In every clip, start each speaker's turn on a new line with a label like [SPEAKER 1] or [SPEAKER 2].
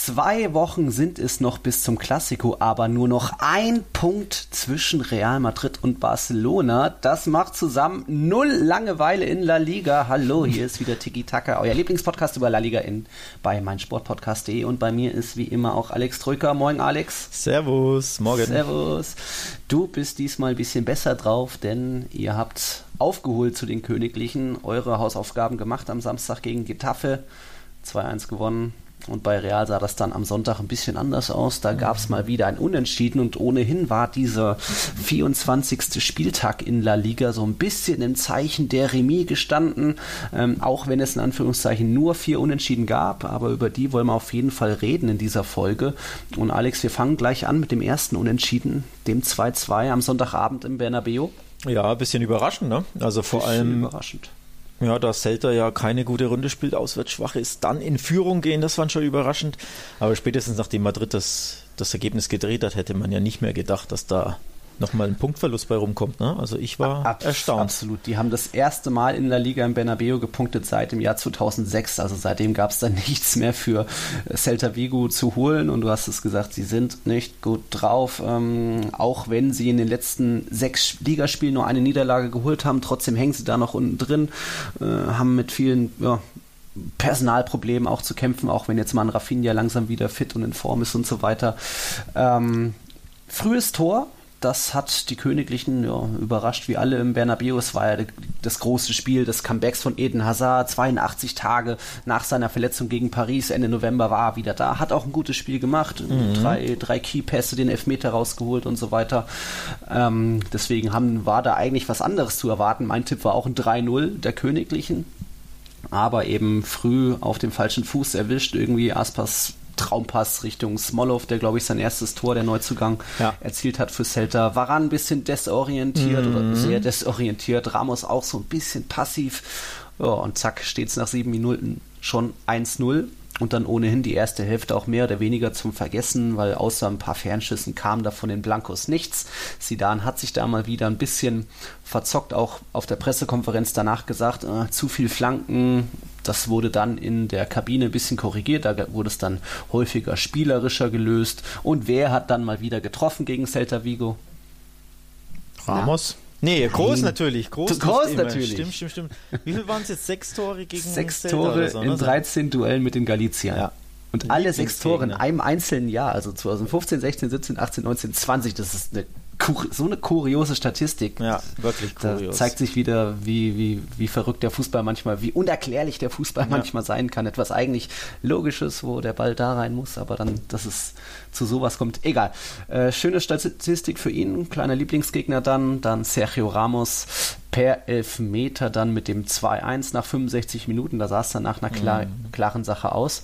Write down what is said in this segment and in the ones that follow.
[SPEAKER 1] Zwei Wochen sind es noch bis zum Klassiko, aber nur noch ein Punkt zwischen Real Madrid und Barcelona. Das macht zusammen null Langeweile in La Liga. Hallo, hier ist wieder Tiki Taka, euer Lieblingspodcast über La Liga in bei meinsportpodcast.de und bei mir ist wie immer auch Alex Trücker. Moin Alex.
[SPEAKER 2] Servus, morgen.
[SPEAKER 1] Servus. Du bist diesmal ein bisschen besser drauf, denn ihr habt aufgeholt zu den Königlichen, eure Hausaufgaben gemacht am Samstag gegen Getafe. 2-1 gewonnen. Und bei Real sah das dann am Sonntag ein bisschen anders aus. Da gab es mal wieder ein Unentschieden und ohnehin war dieser 24. Spieltag in La Liga so ein bisschen im Zeichen der Remis gestanden, ähm, auch wenn es in Anführungszeichen nur vier Unentschieden gab. Aber über die wollen wir auf jeden Fall reden in dieser Folge. Und Alex, wir fangen gleich an mit dem ersten Unentschieden, dem 2-2 am Sonntagabend im Bernabeu.
[SPEAKER 2] Ja, ein bisschen überraschend, ne? Also vor allem
[SPEAKER 1] überraschend.
[SPEAKER 2] Ja, da Celta ja keine gute Runde spielt, auswärts schwach ist, dann in Führung gehen, das war schon überraschend. Aber spätestens nachdem Madrid das, das Ergebnis gedreht hat, hätte man ja nicht mehr gedacht, dass da nochmal ein Punktverlust bei rumkommt. Ne? Also ich war Ab, erstaunt.
[SPEAKER 1] Absolut. Die haben das erste Mal in der Liga im Bernabeu gepunktet seit dem Jahr 2006. Also seitdem gab es dann nichts mehr für Celta Vigo zu holen. Und du hast es gesagt, sie sind nicht gut drauf. Ähm, auch wenn sie in den letzten sechs Ligaspielen nur eine Niederlage geholt haben, trotzdem hängen sie da noch unten drin, äh, haben mit vielen ja, Personalproblemen auch zu kämpfen, auch wenn jetzt mal ein Rafinha langsam wieder fit und in Form ist und so weiter. Ähm, frühes Tor das hat die Königlichen ja, überrascht, wie alle im Bernabeu. Es war ja das große Spiel des Comebacks von Eden Hazard. 82 Tage nach seiner Verletzung gegen Paris, Ende November war er wieder da. Hat auch ein gutes Spiel gemacht. Mhm. Drei, drei Keypässe, den Elfmeter rausgeholt und so weiter. Ähm, deswegen haben, war da eigentlich was anderes zu erwarten. Mein Tipp war auch ein 3-0 der Königlichen. Aber eben früh auf dem falschen Fuß erwischt. Irgendwie Aspas Traumpass Richtung Smolov, der glaube ich sein erstes Tor, der Neuzugang, ja. erzielt hat für Celta. Waran ein bisschen desorientiert mhm. oder sehr desorientiert. Ramos auch so ein bisschen passiv. Ja, und zack, steht es nach sieben Minuten schon 1-0 und dann ohnehin die erste Hälfte auch mehr oder weniger zum Vergessen, weil außer ein paar Fernschüssen kam da von den Blancos nichts. Sidan hat sich da mal wieder ein bisschen verzockt, auch auf der Pressekonferenz danach gesagt, äh, zu viel Flanken. Das wurde dann in der Kabine ein bisschen korrigiert, da wurde es dann häufiger spielerischer gelöst. Und wer hat dann mal wieder getroffen gegen Celta Vigo?
[SPEAKER 2] Ramos. Ja. Nee, groß Nein. natürlich. Groß,
[SPEAKER 1] groß natürlich.
[SPEAKER 2] Stimmt, stimmt, stimmt. Wie viel waren es jetzt? Sechs Tore gegen
[SPEAKER 1] Sechs Tore so, in 13 ne? Duellen mit den Galiciern. Ja. Und alle sechs Tore in einem einzelnen Jahr, also 2015, 16, 17, 18, 19, 20, das ist eine so eine kuriose Statistik.
[SPEAKER 2] Ja, wirklich
[SPEAKER 1] kurios. Da zeigt sich wieder, wie, wie, wie verrückt der Fußball manchmal, wie unerklärlich der Fußball ja. manchmal sein kann. Etwas eigentlich Logisches, wo der Ball da rein muss, aber dann, dass es zu sowas kommt. Egal. Äh, schöne Statistik für ihn. Kleiner Lieblingsgegner dann. Dann Sergio Ramos per Elfmeter dann mit dem 2-1 nach 65 Minuten. Da sah es dann nach einer klar, mhm. klaren Sache aus.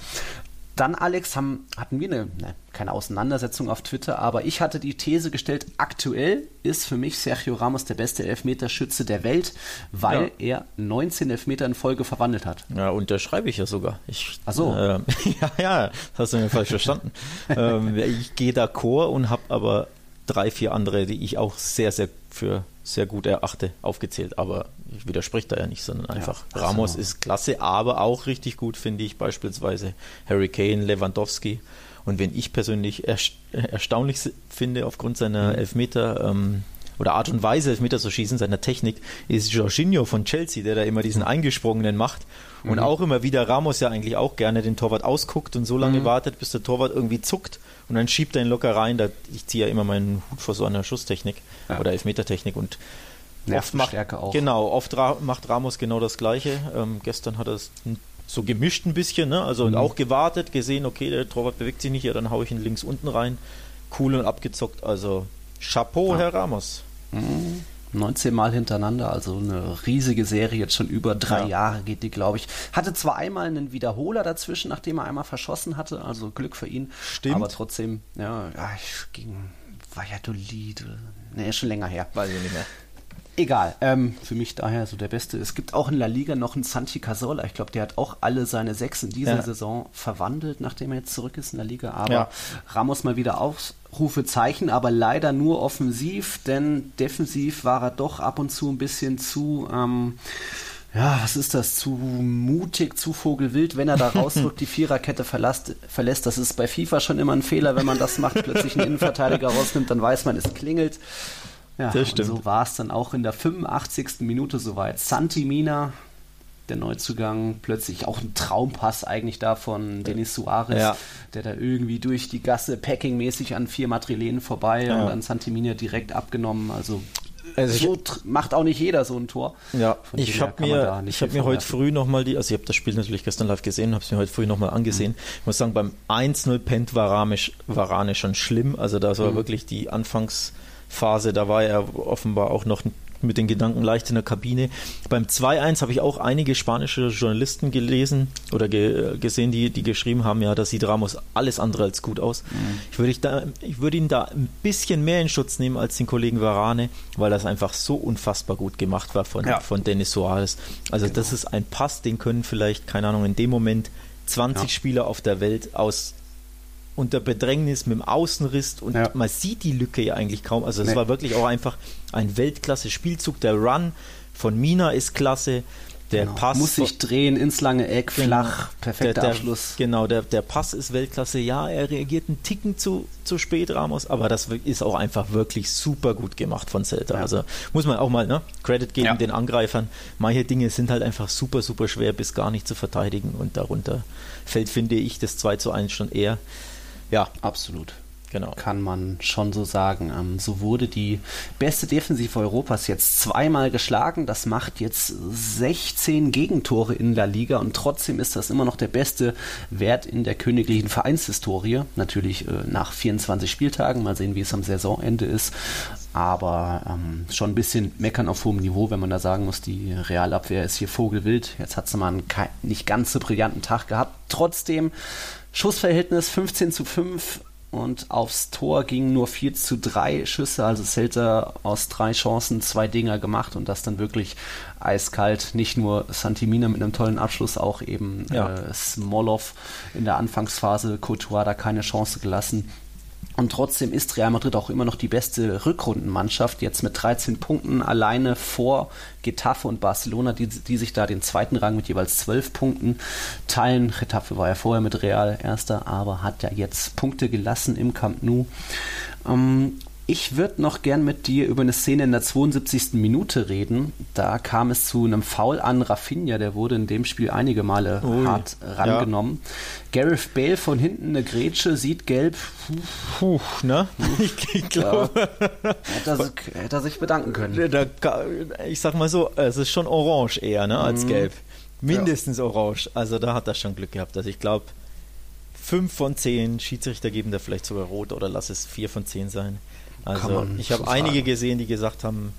[SPEAKER 1] Dann, Alex, haben, hatten wir eine, ne, keine Auseinandersetzung auf Twitter, aber ich hatte die These gestellt, aktuell ist für mich Sergio Ramos der beste Elfmeterschütze der Welt, weil ja. er 19 Elfmeter in Folge verwandelt hat.
[SPEAKER 2] Ja, unterschreibe ich ja sogar. Ich,
[SPEAKER 1] Ach so.
[SPEAKER 2] Äh, ja, ja, das hast du mir falsch verstanden. ähm, ich gehe d'accord und habe aber drei, vier andere, die ich auch sehr, sehr für sehr gut erachte, aufgezählt. Aber ich widerspreche da ja nicht, sondern einfach ja, Ramos so. ist klasse, aber auch richtig gut finde ich beispielsweise Harry Kane, Lewandowski. Und wenn ich persönlich erstaunlich finde aufgrund seiner mhm. Elfmeter ähm, oder Art und Weise, Elfmeter zu schießen, seiner Technik, ist Jorginho von Chelsea, der da immer diesen mhm. eingesprungenen macht. Und mhm. auch immer wieder Ramos ja eigentlich auch gerne den Torwart ausguckt und so lange mhm. wartet, bis der Torwart irgendwie zuckt und dann schiebt er ihn locker rein. Da, ich ziehe ja immer meinen Hut vor so einer Schusstechnik ja. oder Elfmetertechnik und
[SPEAKER 1] oft macht, auch.
[SPEAKER 2] Genau, oft ra macht Ramos genau das Gleiche. Ähm, gestern hat er es so gemischt ein bisschen, ne? also mhm. auch gewartet, gesehen, okay, der Torwart bewegt sich nicht, ja, dann haue ich ihn links unten rein. Cool und abgezockt, also Chapeau, ja. Herr Ramos.
[SPEAKER 1] Mhm. 19 Mal hintereinander, also eine riesige Serie, jetzt schon über drei ja. Jahre geht die, glaube ich. Hatte zwar einmal einen Wiederholer dazwischen, nachdem er einmal verschossen hatte, also Glück für ihn.
[SPEAKER 2] Stimmt.
[SPEAKER 1] Aber trotzdem, ja, ja ich ging Valladolid, ne, schon länger her.
[SPEAKER 2] Weiß ich nicht mehr.
[SPEAKER 1] Egal, ähm, für mich daher so der Beste. Es gibt auch in La Liga noch einen Santi Casola. Ich glaube, der hat auch alle seine sechs in dieser ja. Saison verwandelt, nachdem er jetzt zurück ist in der Liga. Aber ja. Ramos mal wieder Aufrufezeichen, aber leider nur offensiv, denn defensiv war er doch ab und zu ein bisschen zu. Ähm, ja, was ist das? Zu mutig, zu vogelwild, wenn er da rausrückt, die Viererkette verlässt, verlässt. Das ist bei FIFA schon immer ein Fehler, wenn man das macht, plötzlich einen Innenverteidiger rausnimmt, dann weiß man, es klingelt. Ja, das stimmt. so war es dann auch in der 85. Minute soweit. Santi Mina, der Neuzugang, plötzlich auch ein Traumpass eigentlich da von Denis Suarez, ja. der da irgendwie durch die Gasse packingmäßig an vier Madrilenen vorbei ja. und dann Santi Mina direkt abgenommen. Also also so macht auch nicht jeder so ein Tor.
[SPEAKER 2] Ja, Von ich habe mir, ich hab mir heute früh nochmal die, also ich habe das Spiel natürlich gestern live gesehen, habe es mir heute früh nochmal angesehen. Mhm. Ich muss sagen, beim 1-0 pennt Varane, Varane schon schlimm. Also da war mhm. wirklich die Anfangs- Phase, da war er offenbar auch noch mit den Gedanken leicht in der Kabine. Beim 2-1 habe ich auch einige spanische Journalisten gelesen oder ge gesehen, die, die geschrieben haben, ja, das sieht Ramos alles andere als gut aus. Mhm. Ich, würde ich, da, ich würde ihn da ein bisschen mehr in Schutz nehmen als den Kollegen Varane, weil das einfach so unfassbar gut gemacht war von, ja. von Dennis Suarez. Also genau. das ist ein Pass, den können vielleicht, keine Ahnung, in dem Moment 20 ja. Spieler auf der Welt aus unter Bedrängnis mit dem Außenriss und ja. man sieht die Lücke ja eigentlich kaum. Also es nee. war wirklich auch einfach ein Weltklasse-Spielzug. Der Run von Mina ist klasse. Der
[SPEAKER 1] genau.
[SPEAKER 2] Pass
[SPEAKER 1] muss sich drehen ins lange Eck, genau. flach, perfekter
[SPEAKER 2] der, der,
[SPEAKER 1] Abschluss.
[SPEAKER 2] Genau, der, der Pass ist Weltklasse. Ja, er reagiert einen Ticken zu, zu spät, Ramos, aber das ist auch einfach wirklich super gut gemacht von Celta. Ja. Also muss man auch mal ne, Credit geben ja. den Angreifern. Manche Dinge sind halt einfach super, super schwer bis gar nicht zu verteidigen und darunter fällt, finde ich, das 2 zu 1 schon eher.
[SPEAKER 1] Ja, absolut. Genau. Kann man schon so sagen. Ähm, so wurde die beste Defensive Europas jetzt zweimal geschlagen. Das macht jetzt 16 Gegentore in der Liga und trotzdem ist das immer noch der beste Wert in der königlichen Vereinshistorie. Natürlich äh, nach 24 Spieltagen. Mal sehen, wie es am Saisonende ist. Aber ähm, schon ein bisschen meckern auf hohem Niveau, wenn man da sagen muss, die Realabwehr ist hier vogelwild. Jetzt hat sie mal einen nicht ganz so brillanten Tag gehabt. Trotzdem Schussverhältnis 15 zu 5 und aufs Tor gingen nur 4 zu 3 Schüsse, also Celta aus drei Chancen zwei Dinger gemacht und das dann wirklich eiskalt. Nicht nur Santimina mit einem tollen Abschluss, auch eben ja. äh, Smolov in der Anfangsphase, Courtois da keine Chance gelassen. Und trotzdem ist Real Madrid auch immer noch die beste Rückrundenmannschaft, jetzt mit 13 Punkten alleine vor Getafe und Barcelona, die, die sich da den zweiten Rang mit jeweils 12 Punkten teilen. Getafe war ja vorher mit Real erster, aber hat ja jetzt Punkte gelassen im Camp Nou. Ähm, ich würde noch gern mit dir über eine Szene in der 72. Minute reden. Da kam es zu einem Foul an Rafinha, der wurde in dem Spiel einige Male Ui, hart rangenommen. Ja. Gareth Bale von hinten eine Grätsche, sieht gelb.
[SPEAKER 2] Puh, ne? Ich, glaube.
[SPEAKER 1] Ja. Hätte, er, hätte er sich bedanken können.
[SPEAKER 2] Da, ich sag mal so, es ist schon orange eher, ne, als mhm. gelb. Mindestens ja. orange. Also da hat er schon Glück gehabt. Also ich glaube, fünf von zehn Schiedsrichter geben da vielleicht sogar rot oder lass es vier von zehn sein. Also ich habe so einige gesehen, die gesagt haben,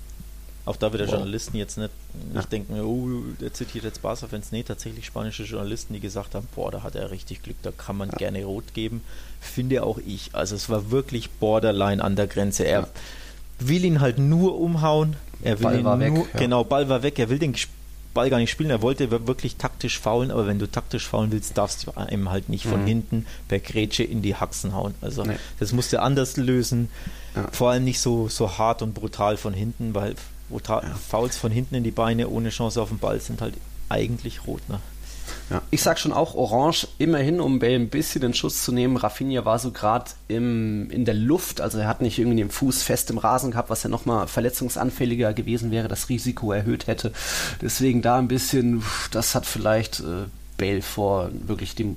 [SPEAKER 2] auch da wieder wow. Journalisten jetzt nicht, nicht ja. denken, oh, der zitiert jetzt Barca-Fans. Nee, tatsächlich spanische Journalisten, die gesagt haben, boah, da hat er richtig Glück, da kann man ja. gerne rot geben. Finde auch ich. Also es war wirklich borderline an der Grenze. Er ja. will ihn halt nur umhauen. Er will Ball ihn war nur, weg, genau, Ball war weg. Er will den Ball gar nicht spielen. Er wollte wirklich taktisch faulen, aber wenn du taktisch faulen willst, darfst du ihm halt nicht von mhm. hinten per Grätsche in die Haxen hauen. Also nee. das musst du anders lösen. Ja. Vor allem nicht so, so hart und brutal von hinten, weil brutal, ja. Fouls von hinten in die Beine ohne Chance auf den Ball sind halt eigentlich rot. Ne?
[SPEAKER 1] Ja. Ich sag schon auch Orange, immerhin, um Bale ein bisschen den Schuss zu nehmen. Rafinha war so gerade in der Luft, also er hat nicht irgendwie den Fuß fest im Rasen gehabt, was ja nochmal verletzungsanfälliger gewesen wäre, das Risiko erhöht hätte. Deswegen da ein bisschen, das hat vielleicht äh, Bale vor wirklich dem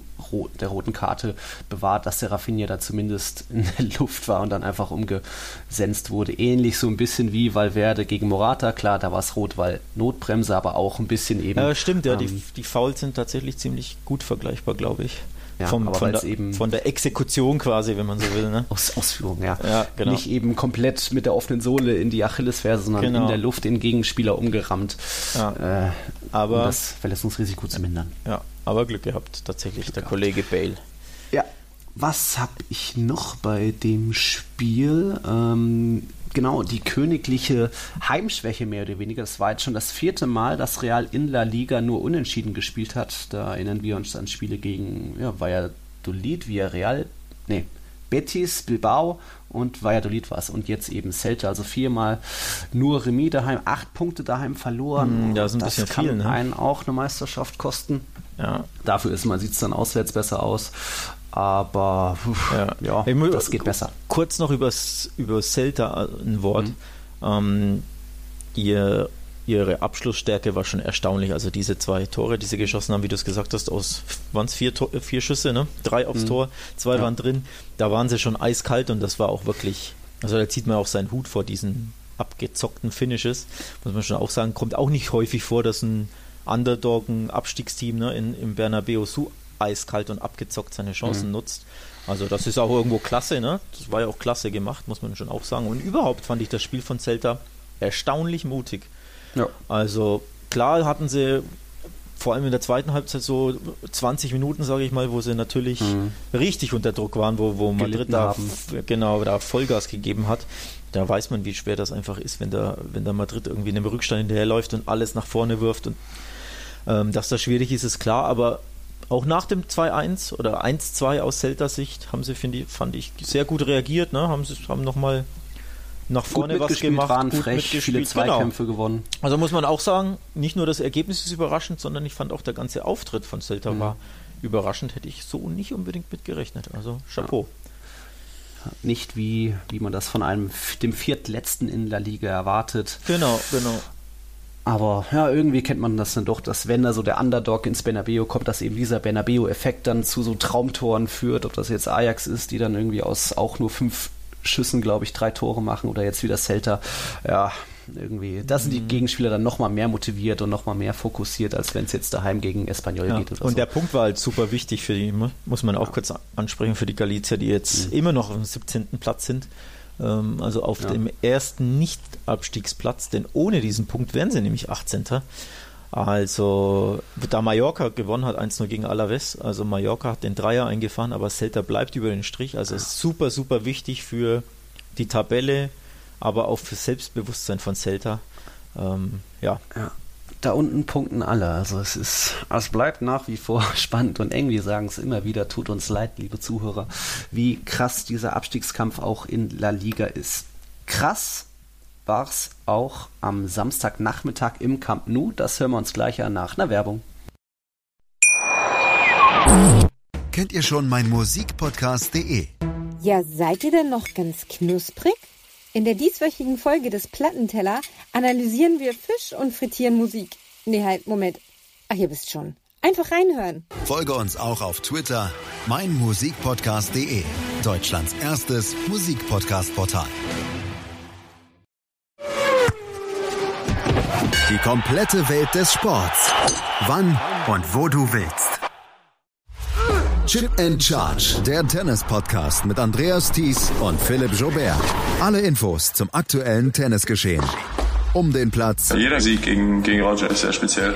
[SPEAKER 1] der roten Karte bewahrt, dass der Rafinha da zumindest in der Luft war und dann einfach umgesenzt wurde. Ähnlich so ein bisschen wie Valverde gegen Morata. Klar, da war es rot, weil Notbremse, aber auch ein bisschen eben.
[SPEAKER 2] Ja, stimmt, ja, ähm, die, die Fouls sind tatsächlich ziemlich gut vergleichbar, glaube ich.
[SPEAKER 1] Ja,
[SPEAKER 2] Vom, von, der, eben von der Exekution quasi, wenn man so will. Ne?
[SPEAKER 1] Aus, Ausführung, ja. ja genau. Nicht eben komplett mit der offenen Sohle in die Achillesferse, sondern genau. in der Luft den Gegenspieler umgerammt, ja. äh,
[SPEAKER 2] aber,
[SPEAKER 1] um das Verletzungsrisiko zu mindern.
[SPEAKER 2] Ja, aber Glück gehabt, tatsächlich, Glück der gehabt. Kollege Bale.
[SPEAKER 1] Ja. Was habe ich noch bei dem Spiel? Ähm, Genau, die königliche Heimschwäche mehr oder weniger. Das war jetzt schon das vierte Mal, dass Real in La Liga nur unentschieden gespielt hat. Da erinnern wir uns an Spiele gegen ja, Valladolid, Villarreal, nee, Betis, Bilbao und Valladolid war es. Und jetzt eben Celta, also viermal nur Remis daheim, acht Punkte daheim verloren.
[SPEAKER 2] Da ist ein
[SPEAKER 1] das
[SPEAKER 2] bisschen
[SPEAKER 1] kann
[SPEAKER 2] viel, ne?
[SPEAKER 1] einen auch eine Meisterschaft kosten.
[SPEAKER 2] Ja.
[SPEAKER 1] Dafür ist man, sieht es dann auswärts besser aus. Aber pf,
[SPEAKER 2] Ja.
[SPEAKER 1] ja,
[SPEAKER 2] mu-
[SPEAKER 1] das geht besser.
[SPEAKER 2] Kurz noch übers, über Celta ein Wort.
[SPEAKER 1] Mhm.
[SPEAKER 2] Ähm, ihr, ihre Abschlussstärke war schon erstaunlich. Also diese zwei Tore, die sie geschossen haben, wie du es gesagt hast, aus waren es vier, Tor- vier Schüsse, ne? Drei aufs
[SPEAKER 1] Mhm.
[SPEAKER 2] Tor, zwei
[SPEAKER 1] Ja.
[SPEAKER 2] waren drin. Da waren sie schon eiskalt und das war auch wirklich. Also da zieht man auch seinen Hut vor diesen abgezockten Finishes, muss man schon auch sagen. Kommt auch nicht häufig vor, dass ein Underdog, ein Abstiegsteam ne, in, im Bernabeu so eiskalt und abgezockt seine Chancen
[SPEAKER 1] Mhm.
[SPEAKER 2] nutzt. Also das ist auch irgendwo klasse, ne? Das war ja auch klasse gemacht, muss man schon auch sagen. Und überhaupt fand ich das Spiel von Celta erstaunlich mutig.
[SPEAKER 1] Ja.
[SPEAKER 2] Also klar hatten sie vor allem in der zweiten Halbzeit so 20 Minuten, sage ich mal, wo sie natürlich
[SPEAKER 1] Mhm.
[SPEAKER 2] richtig unter Druck waren, wo, wo Madrid da genau da Vollgas gegeben hat. Da weiß man, wie schwer das einfach ist, wenn da, wenn da Madrid irgendwie in einem Rückstand hinterherläuft und alles nach vorne wirft. Und ähm, dass das schwierig ist, ist klar, aber auch nach dem 2-1 oder 1-2 aus Celta-Sicht haben sie, finde ich, fand ich, sehr gut reagiert, ne? haben, sie, haben nochmal nach
[SPEAKER 1] Gut
[SPEAKER 2] vorne was
[SPEAKER 1] mitgespielt,
[SPEAKER 2] gemacht,
[SPEAKER 1] waren
[SPEAKER 2] gut
[SPEAKER 1] frech, viele.
[SPEAKER 2] Genau.
[SPEAKER 1] Zweikämpfe gewonnen.
[SPEAKER 2] Also muss man auch sagen, nicht nur das Ergebnis ist überraschend, sondern ich fand auch der ganze Auftritt von Celta
[SPEAKER 1] Mhm.
[SPEAKER 2] war überraschend, hätte ich so nicht unbedingt mitgerechnet. Also Chapeau.
[SPEAKER 1] Nicht wie, wie man das von einem dem viertletzten in der Liga erwartet.
[SPEAKER 2] Genau, genau.
[SPEAKER 1] Aber ja, irgendwie kennt man das dann doch, dass wenn da so der Underdog ins Bernabeu kommt, dass eben dieser Bernabeu-Effekt dann zu so Traumtoren führt, ob das jetzt Ajax ist, die dann irgendwie aus auch nur fünf Schüssen, glaube ich, drei Tore machen oder jetzt wieder Celta. Ja, irgendwie, da sind die Gegenspieler dann nochmal mehr motiviert und nochmal mehr fokussiert, als wenn es jetzt daheim gegen Espanyol
[SPEAKER 2] Ja.
[SPEAKER 1] geht
[SPEAKER 2] Und
[SPEAKER 1] so.
[SPEAKER 2] der Punkt war halt super wichtig für die, mu- muss man auch kurz ansprechen, für die Galizier, die jetzt immer noch auf dem 17. Platz sind. Ähm, Also auf
[SPEAKER 1] Ja.
[SPEAKER 2] dem ersten Nicht-Abstiegsplatz, denn ohne diesen Punkt wären sie nämlich 18. Also, da Mallorca gewonnen hat, 1-0 gegen Alaves, also Mallorca hat den Dreier eingefahren, aber Celta bleibt über den Strich. Also ist super, super wichtig für die Tabelle, aber auch für Selbstbewusstsein von Celta. Ähm, ja,
[SPEAKER 1] Ja. Da unten punkten alle. Also es ist, es bleibt nach wie vor spannend und eng. Wir sagen es immer wieder, tut uns leid, liebe Zuhörer, wie krass dieser Abstiegskampf auch in La Liga ist. Krass war es auch am Samstagnachmittag im Camp Nou. Das hören wir uns gleich an nach einer Werbung.
[SPEAKER 3] Kennt ihr schon mein Musikpodcast.de?
[SPEAKER 4] Ja, seid ihr denn noch ganz knusprig? In der dieswöchigen Folge des Plattenteller analysieren wir Fisch und frittieren Musik. Nee, halt, Moment. Ach, ihr wisst schon. Einfach reinhören.
[SPEAKER 3] Folge uns auch auf Twitter, meinmusikpodcast.de, Deutschlands erstes Musikpodcast-Portal. Die komplette Welt des Sports. Wann und wo du willst. Chip and Charge, der Tennis-Podcast mit Andreas Thies und Philipp Jobert. Alle Infos zum aktuellen Tennisgeschehen. Um den Platz,
[SPEAKER 5] Jeder Sieg gegen, gegen Roger ist sehr speziell.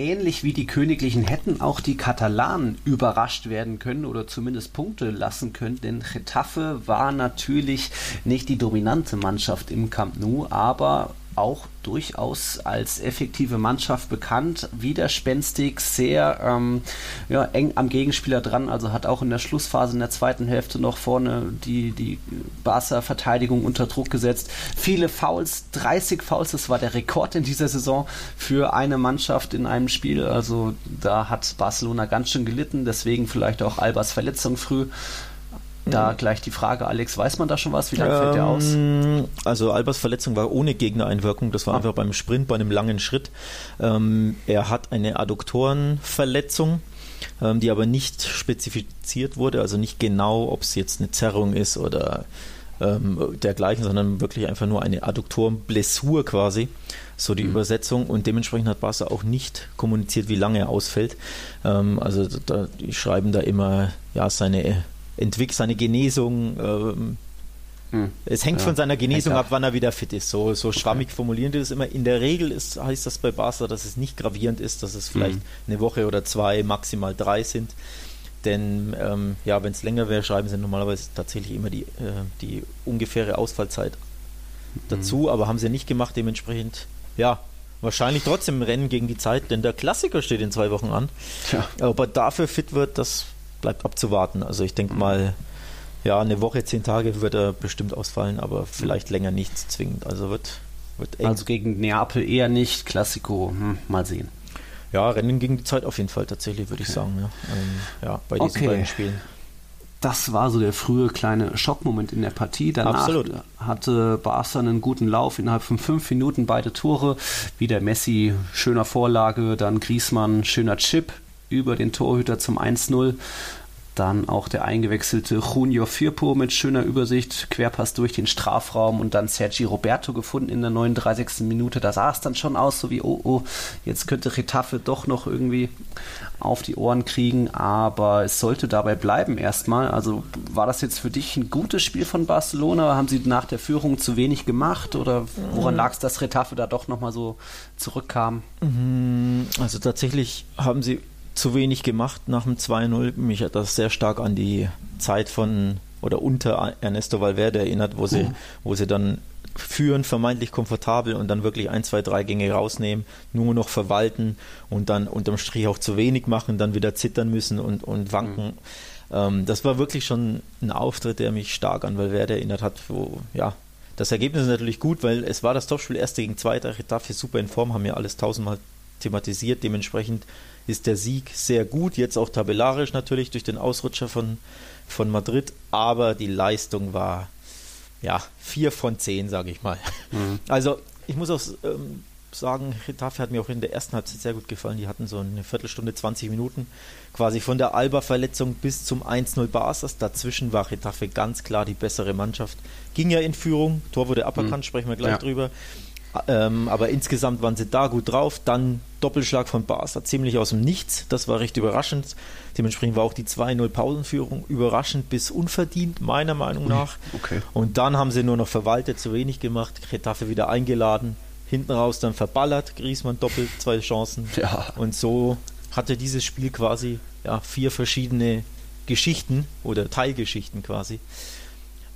[SPEAKER 1] Ähnlich wie die Königlichen hätten auch die Katalanen überrascht werden können oder zumindest Punkte lassen können, denn Getafe war natürlich nicht die dominante Mannschaft im Camp Nou, aber auch durchaus als effektive Mannschaft bekannt, widerspenstig, sehr ähm, ja, eng am Gegenspieler dran, also hat auch in der Schlussphase in der zweiten Hälfte noch vorne die, die Barca-Verteidigung unter Druck gesetzt. Viele Fouls, 30 Fouls, das war der Rekord in dieser Saison für eine Mannschaft in einem Spiel, also da hat Barcelona ganz schön gelitten, deswegen vielleicht auch Albers Verletzung früh. Da gleich die Frage, Alex, weiß man da schon was? Wie lange fällt der aus?
[SPEAKER 2] Ähm, Also Albers Verletzung war ohne Gegnereinwirkung, das war
[SPEAKER 1] Ah.
[SPEAKER 2] einfach beim Sprint, bei einem langen Schritt. Ähm, er hat eine Adduktorenverletzung, ähm, die aber nicht spezifiziert wurde, also nicht genau, ob es jetzt eine Zerrung ist oder ähm, dergleichen, sondern wirklich einfach nur eine Adduktorenblessur quasi. so die mhm. Übersetzung. Und dementsprechend hat Barca auch nicht kommuniziert, wie lange er ausfällt. Ähm, also da, die schreiben da immer, ja, seine Entwick seine Genesung. Ähm, hm. Es hängt ja, von seiner Genesung ab, wann er wieder fit ist. So, so schwammig okay. formulieren die das immer. In der Regel ist, heißt das bei Barca, dass es nicht gravierend ist, dass es vielleicht hm. eine Woche oder zwei, maximal drei sind. Denn ähm, ja, wenn es länger wäre, schreiben sie normalerweise tatsächlich immer die, äh, die ungefähre Ausfallzeit dazu, mhm. aber haben sie nicht gemacht. Dementsprechend, ja, wahrscheinlich trotzdem Rennen gegen die Zeit, denn der Klassiker steht in zwei Wochen an. Ja. Ob er dafür fit wird, das bleibt abzuwarten. Also ich denke mhm. mal, ja, eine Woche, zehn Tage wird er bestimmt ausfallen, aber vielleicht länger nicht zwingend. Also wird, wird
[SPEAKER 1] eng. Also gegen Neapel eher nicht, Klassiko, hm, mal sehen.
[SPEAKER 2] Ja, Rennen gegen die Zeit auf jeden Fall tatsächlich, würde okay. ich sagen. Ja, ähm, ja bei diesen okay. beiden Spielen.
[SPEAKER 1] Das war so der frühe kleine Schockmoment in der Partie. Danach Absolut. hatte Barca einen guten Lauf innerhalb von fünf Minuten beide Tore. Wieder Messi, schöner Vorlage, dann Griesmann, schöner Chip über den Torhüter zum 1-0. Dann auch der eingewechselte Junio Firpo mit schöner Übersicht, Querpass durch den Strafraum und dann Sergi Roberto gefunden in der 39. Minute. Da sah es dann schon aus, so wie, oh, oh, jetzt könnte Retafe doch noch irgendwie auf die Ohren kriegen, aber es sollte dabei bleiben erstmal. Also war das jetzt für dich ein gutes Spiel von Barcelona? Haben sie nach der Führung zu wenig gemacht oder woran lag es, dass Retafe da doch nochmal so zurückkam?
[SPEAKER 2] Mhm, also tatsächlich haben sie zu wenig gemacht nach dem 2-0. Mich hat das sehr stark an die Zeit von oder unter Ernesto Valverde erinnert, wo sie, mhm. wo sie dann führen, vermeintlich komfortabel und dann wirklich ein, zwei, drei Gänge rausnehmen, nur noch verwalten und dann unterm Strich auch zu wenig machen, dann wieder zittern müssen und, und wanken. Mhm. Ähm, das war wirklich schon ein Auftritt, der mich stark an Valverde erinnert hat, wo, ja, das Ergebnis ist natürlich gut, weil es war das Topspiel erste gegen zweiter, Retafe super in Form, haben ja alles tausendmal thematisiert, dementsprechend ist der Sieg sehr gut, jetzt auch tabellarisch natürlich durch den Ausrutscher von, von Madrid, aber die Leistung war ja 4 von 10, sage ich mal. Mhm. Also ich muss auch ähm, sagen, Getafe hat mir auch in der ersten Halbzeit sehr gut gefallen. Die hatten so eine Viertelstunde, 20 Minuten quasi von der Alba-Verletzung bis zum 1-0 Barsas. Dazwischen war Getafe ganz klar die bessere Mannschaft. Ging ja in Führung, Tor wurde aberkannt, mhm. sprechen wir gleich ja. drüber. Ähm, aber insgesamt waren sie da gut drauf. Dann Doppelschlag von Barca, ziemlich aus dem Nichts. Das war recht überraschend. Dementsprechend war auch die 2-0 Pausenführung überraschend bis unverdient, meiner Meinung nach. Okay. Und dann haben sie nur noch verwaltet, zu wenig gemacht. Getafe wieder eingeladen. Hinten raus dann verballert. Griesmann doppelt, zwei Chancen. Ja. Und so hatte dieses Spiel quasi ja, vier verschiedene Geschichten oder Teilgeschichten quasi.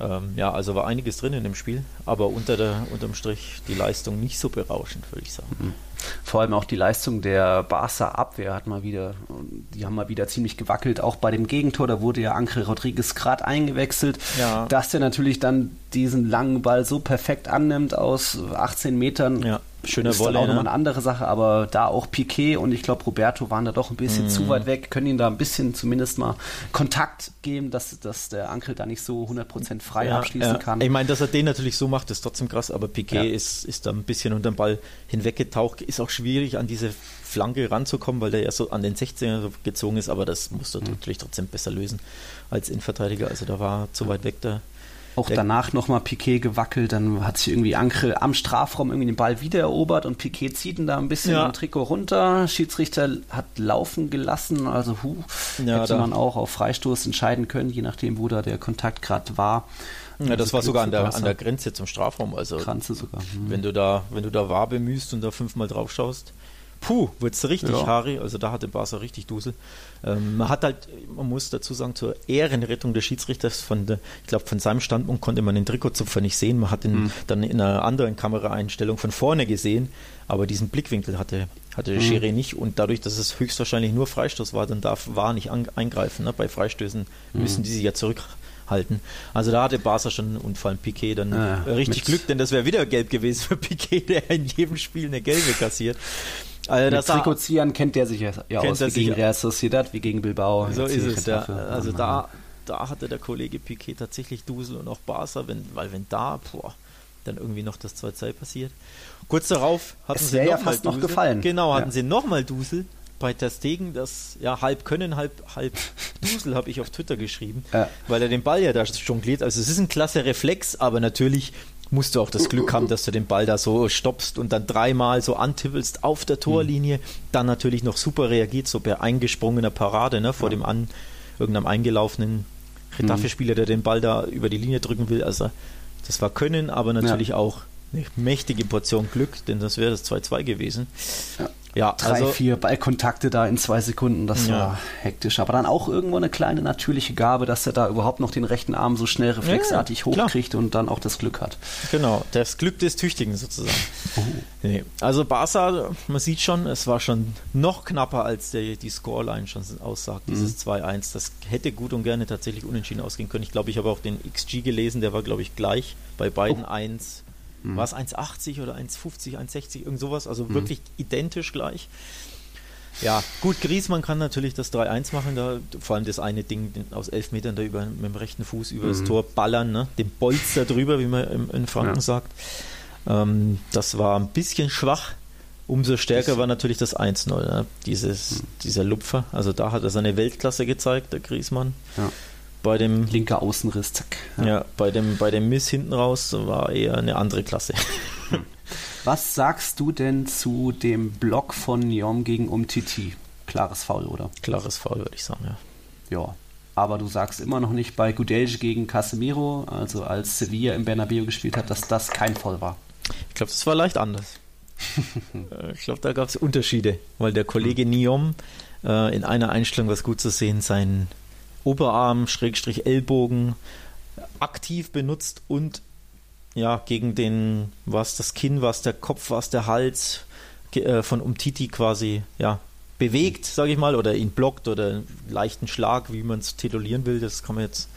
[SPEAKER 2] Ähm, ja, also war einiges drin in dem Spiel, aber unter der, unterm Strich die Leistung nicht so berauschend, würde ich sagen. Mhm.
[SPEAKER 1] Vor allem auch die Leistung der Barca Abwehr hat mal wieder, die haben mal wieder ziemlich gewackelt, auch bei dem Gegentor, da wurde ja Ancre Rodriguez gerade eingewechselt, ja. dass der natürlich dann diesen langen Ball so perfekt annimmt aus 18 Metern. Ja Schöne ist Wolle, dann auch ne? nochmal eine andere Sache, aber da auch Piquet und ich glaube Roberto waren da doch ein bisschen mm. zu weit weg, können ihn da ein bisschen zumindest mal Kontakt geben, dass, dass der Ankel da nicht so 100% frei ja, abschließen ja. kann.
[SPEAKER 2] Ich meine, dass er den natürlich so macht, ist trotzdem krass, aber Piquet ja. ist, ist da ein bisschen unter den Ball hinweggetaucht, ist auch schwierig an diese Flanke ranzukommen, weil der ja so an den 16er gezogen ist, aber das musst du mhm. natürlich trotzdem besser lösen als Innenverteidiger, also da war zu weit weg der
[SPEAKER 1] auch danach nochmal Piquet gewackelt, dann hat sich irgendwie Ankrel am Strafraum irgendwie den Ball wiedererobert und Piquet zieht ihn da ein bisschen ja. im Trikot runter. Schiedsrichter hat laufen gelassen, also hu, ja, hätte man auch auf Freistoß entscheiden können, je nachdem, wo da der Kontakt gerade war.
[SPEAKER 2] Ja, das war sogar an der, an der Grenze zum Strafraum. Also Grenze sogar. Mhm. Wenn du da, wenn du da wahr bemühst und da fünfmal drauf schaust, puh, wird es richtig ja. Harry. Also da hatte Barca richtig Dusel. Ähm, man hat halt, man muss dazu sagen, zur Ehrenrettung des Schiedsrichters von der, ich glaube, von seinem Standpunkt konnte man den Trikotzupfer nicht sehen. Man hat ihn mhm. dann in einer anderen Kameraeinstellung von vorne gesehen, aber diesen Blickwinkel hatte, hatte mhm. Schiri nicht und dadurch, dass es höchstwahrscheinlich nur Freistoß war, dann darf war nicht an, eingreifen. Ne? Bei Freistößen mhm. müssen die sich ja zurückhalten. Also da hatte Barca schon und vor allem Piquet dann ja, Richtig Glück, denn das wäre wieder gelb gewesen für Piquet, der in jedem Spiel eine gelbe kassiert.
[SPEAKER 1] Also Mit Trikotziehern kennt der sich ja, ja aus, wie gegen Real Sociedad, wie gegen Bilbao.
[SPEAKER 2] So ist es, ja. Also da, da hatte der Kollege Piquet tatsächlich Dusel und auch Barca, wenn, weil wenn da, boah, dann irgendwie noch das 2-2 passiert. Kurz darauf hatten es sie noch ja fast Dusel. noch gefallen. Genau, hatten ja. sie nochmal Dusel bei Ter Stegen, das ja halb können, halb, halb Dusel habe ich auf Twitter geschrieben, ja. weil er den Ball ja da jongliert. Also es ist ein klasse Reflex, aber natürlich musst du auch das Glück haben, dass du den Ball da so stoppst und dann dreimal so antippelst auf der Torlinie. Dann natürlich noch super reagiert, so bei eingesprungener Parade ne, vor dem an, irgendeinem eingelaufenen Retafe-Spieler, der den Ball da über die Linie drücken will. Also das war Können, aber natürlich
[SPEAKER 1] Ja.
[SPEAKER 2] auch eine mächtige Portion Glück, denn das wäre das 2-2 gewesen.
[SPEAKER 1] Ja.
[SPEAKER 2] Ja,
[SPEAKER 1] Drei,
[SPEAKER 2] also,
[SPEAKER 1] vier Ballkontakte da in zwei Sekunden, das
[SPEAKER 2] Ja.
[SPEAKER 1] war hektisch. Aber dann auch irgendwo eine kleine natürliche Gabe, dass er da überhaupt noch den rechten Arm so schnell reflexartig
[SPEAKER 2] Ja, klar.
[SPEAKER 1] hochkriegt und dann auch das Glück hat.
[SPEAKER 2] Genau, das Glück des Tüchtigen sozusagen.
[SPEAKER 1] Oh.
[SPEAKER 2] Nee. Also Barca, man sieht schon, es war schon noch knapper, als der, die Scoreline schon aussagt,
[SPEAKER 1] Mhm.
[SPEAKER 2] dieses 2-1. Das hätte gut und gerne tatsächlich unentschieden ausgehen können. Ich glaube, ich habe auch den XG gelesen, der war, glaube ich, gleich bei beiden
[SPEAKER 1] Oh.
[SPEAKER 2] 1.
[SPEAKER 1] Mhm.
[SPEAKER 2] War es 1,80 oder 1,50, 1,60, irgend sowas, also wirklich identisch gleich. Ja, gut, Griezmann kann natürlich das 3-1 machen, da, vor allem das eine Ding aus 11 Metern da über, mit dem rechten Fuß über das Tor ballern, ne? den Bolzer drüber, wie man im, in Franken
[SPEAKER 1] Ja.
[SPEAKER 2] sagt. Ähm, das war ein bisschen schwach. Umso stärker war natürlich das 1-0, ne? Dieses, dieser Lupfer. Also da hat er seine Weltklasse gezeigt, der Griezmann.
[SPEAKER 1] Ja.
[SPEAKER 2] Bei dem,
[SPEAKER 1] Linker Außenriss, zack.
[SPEAKER 2] ja. bei dem, bei dem Miss hinten raus war eher eine andere Klasse.
[SPEAKER 1] Was sagst du denn zu dem Block von Niom gegen Umtiti? Klares Foul, oder?
[SPEAKER 2] Klares Foul, würde ich sagen, ja.
[SPEAKER 1] Ja. Aber du sagst immer noch nicht bei Gudelj gegen Casemiro, also als Sevilla im Bernabeu gespielt hat, dass das kein Foul war.
[SPEAKER 2] Ich glaube, das war leicht anders. Äh, ich glaube, da gab es Unterschiede, weil der Kollege Niom äh, in einer Einstellung was gut zu sehen, seinen Oberarm, Schrägstrich Ellbogen aktiv benutzt und ja, gegen den, was das Kinn, was der Kopf, was der Hals äh, von Umtiti quasi, ja, bewegt, sage ich mal, oder ihn blockt oder einen leichten Schlag, wie man es titulieren will, das kann man jetzt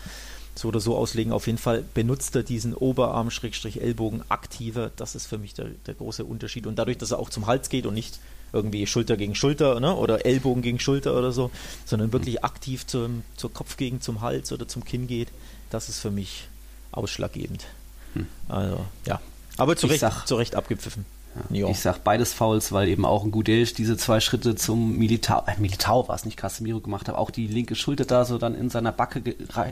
[SPEAKER 2] so oder so auslegen. Auf jeden Fall benutzt er diesen Oberarm, Schrägstrich Ellbogen aktiver. Das ist für mich der, der große Unterschied. Und dadurch, dass er auch zum Hals geht und nicht irgendwie Schulter gegen Schulter ne? oder Ellbogen gegen Schulter oder so, sondern wirklich aktiv zum, zur Kopfgegend, zum Hals oder zum Kinn geht, das ist für mich ausschlaggebend. Also, ja. Aber zu
[SPEAKER 1] Ich
[SPEAKER 2] Recht,
[SPEAKER 1] sag-
[SPEAKER 2] zu Recht abgepfiffen. Ja.
[SPEAKER 1] Ich sag beides Fouls, weil eben auch ein Gudelj diese zwei Schritte zum Militao, äh, Militao war es nicht, Casemiro gemacht hat, auch die linke Schulter da so dann in seiner Backe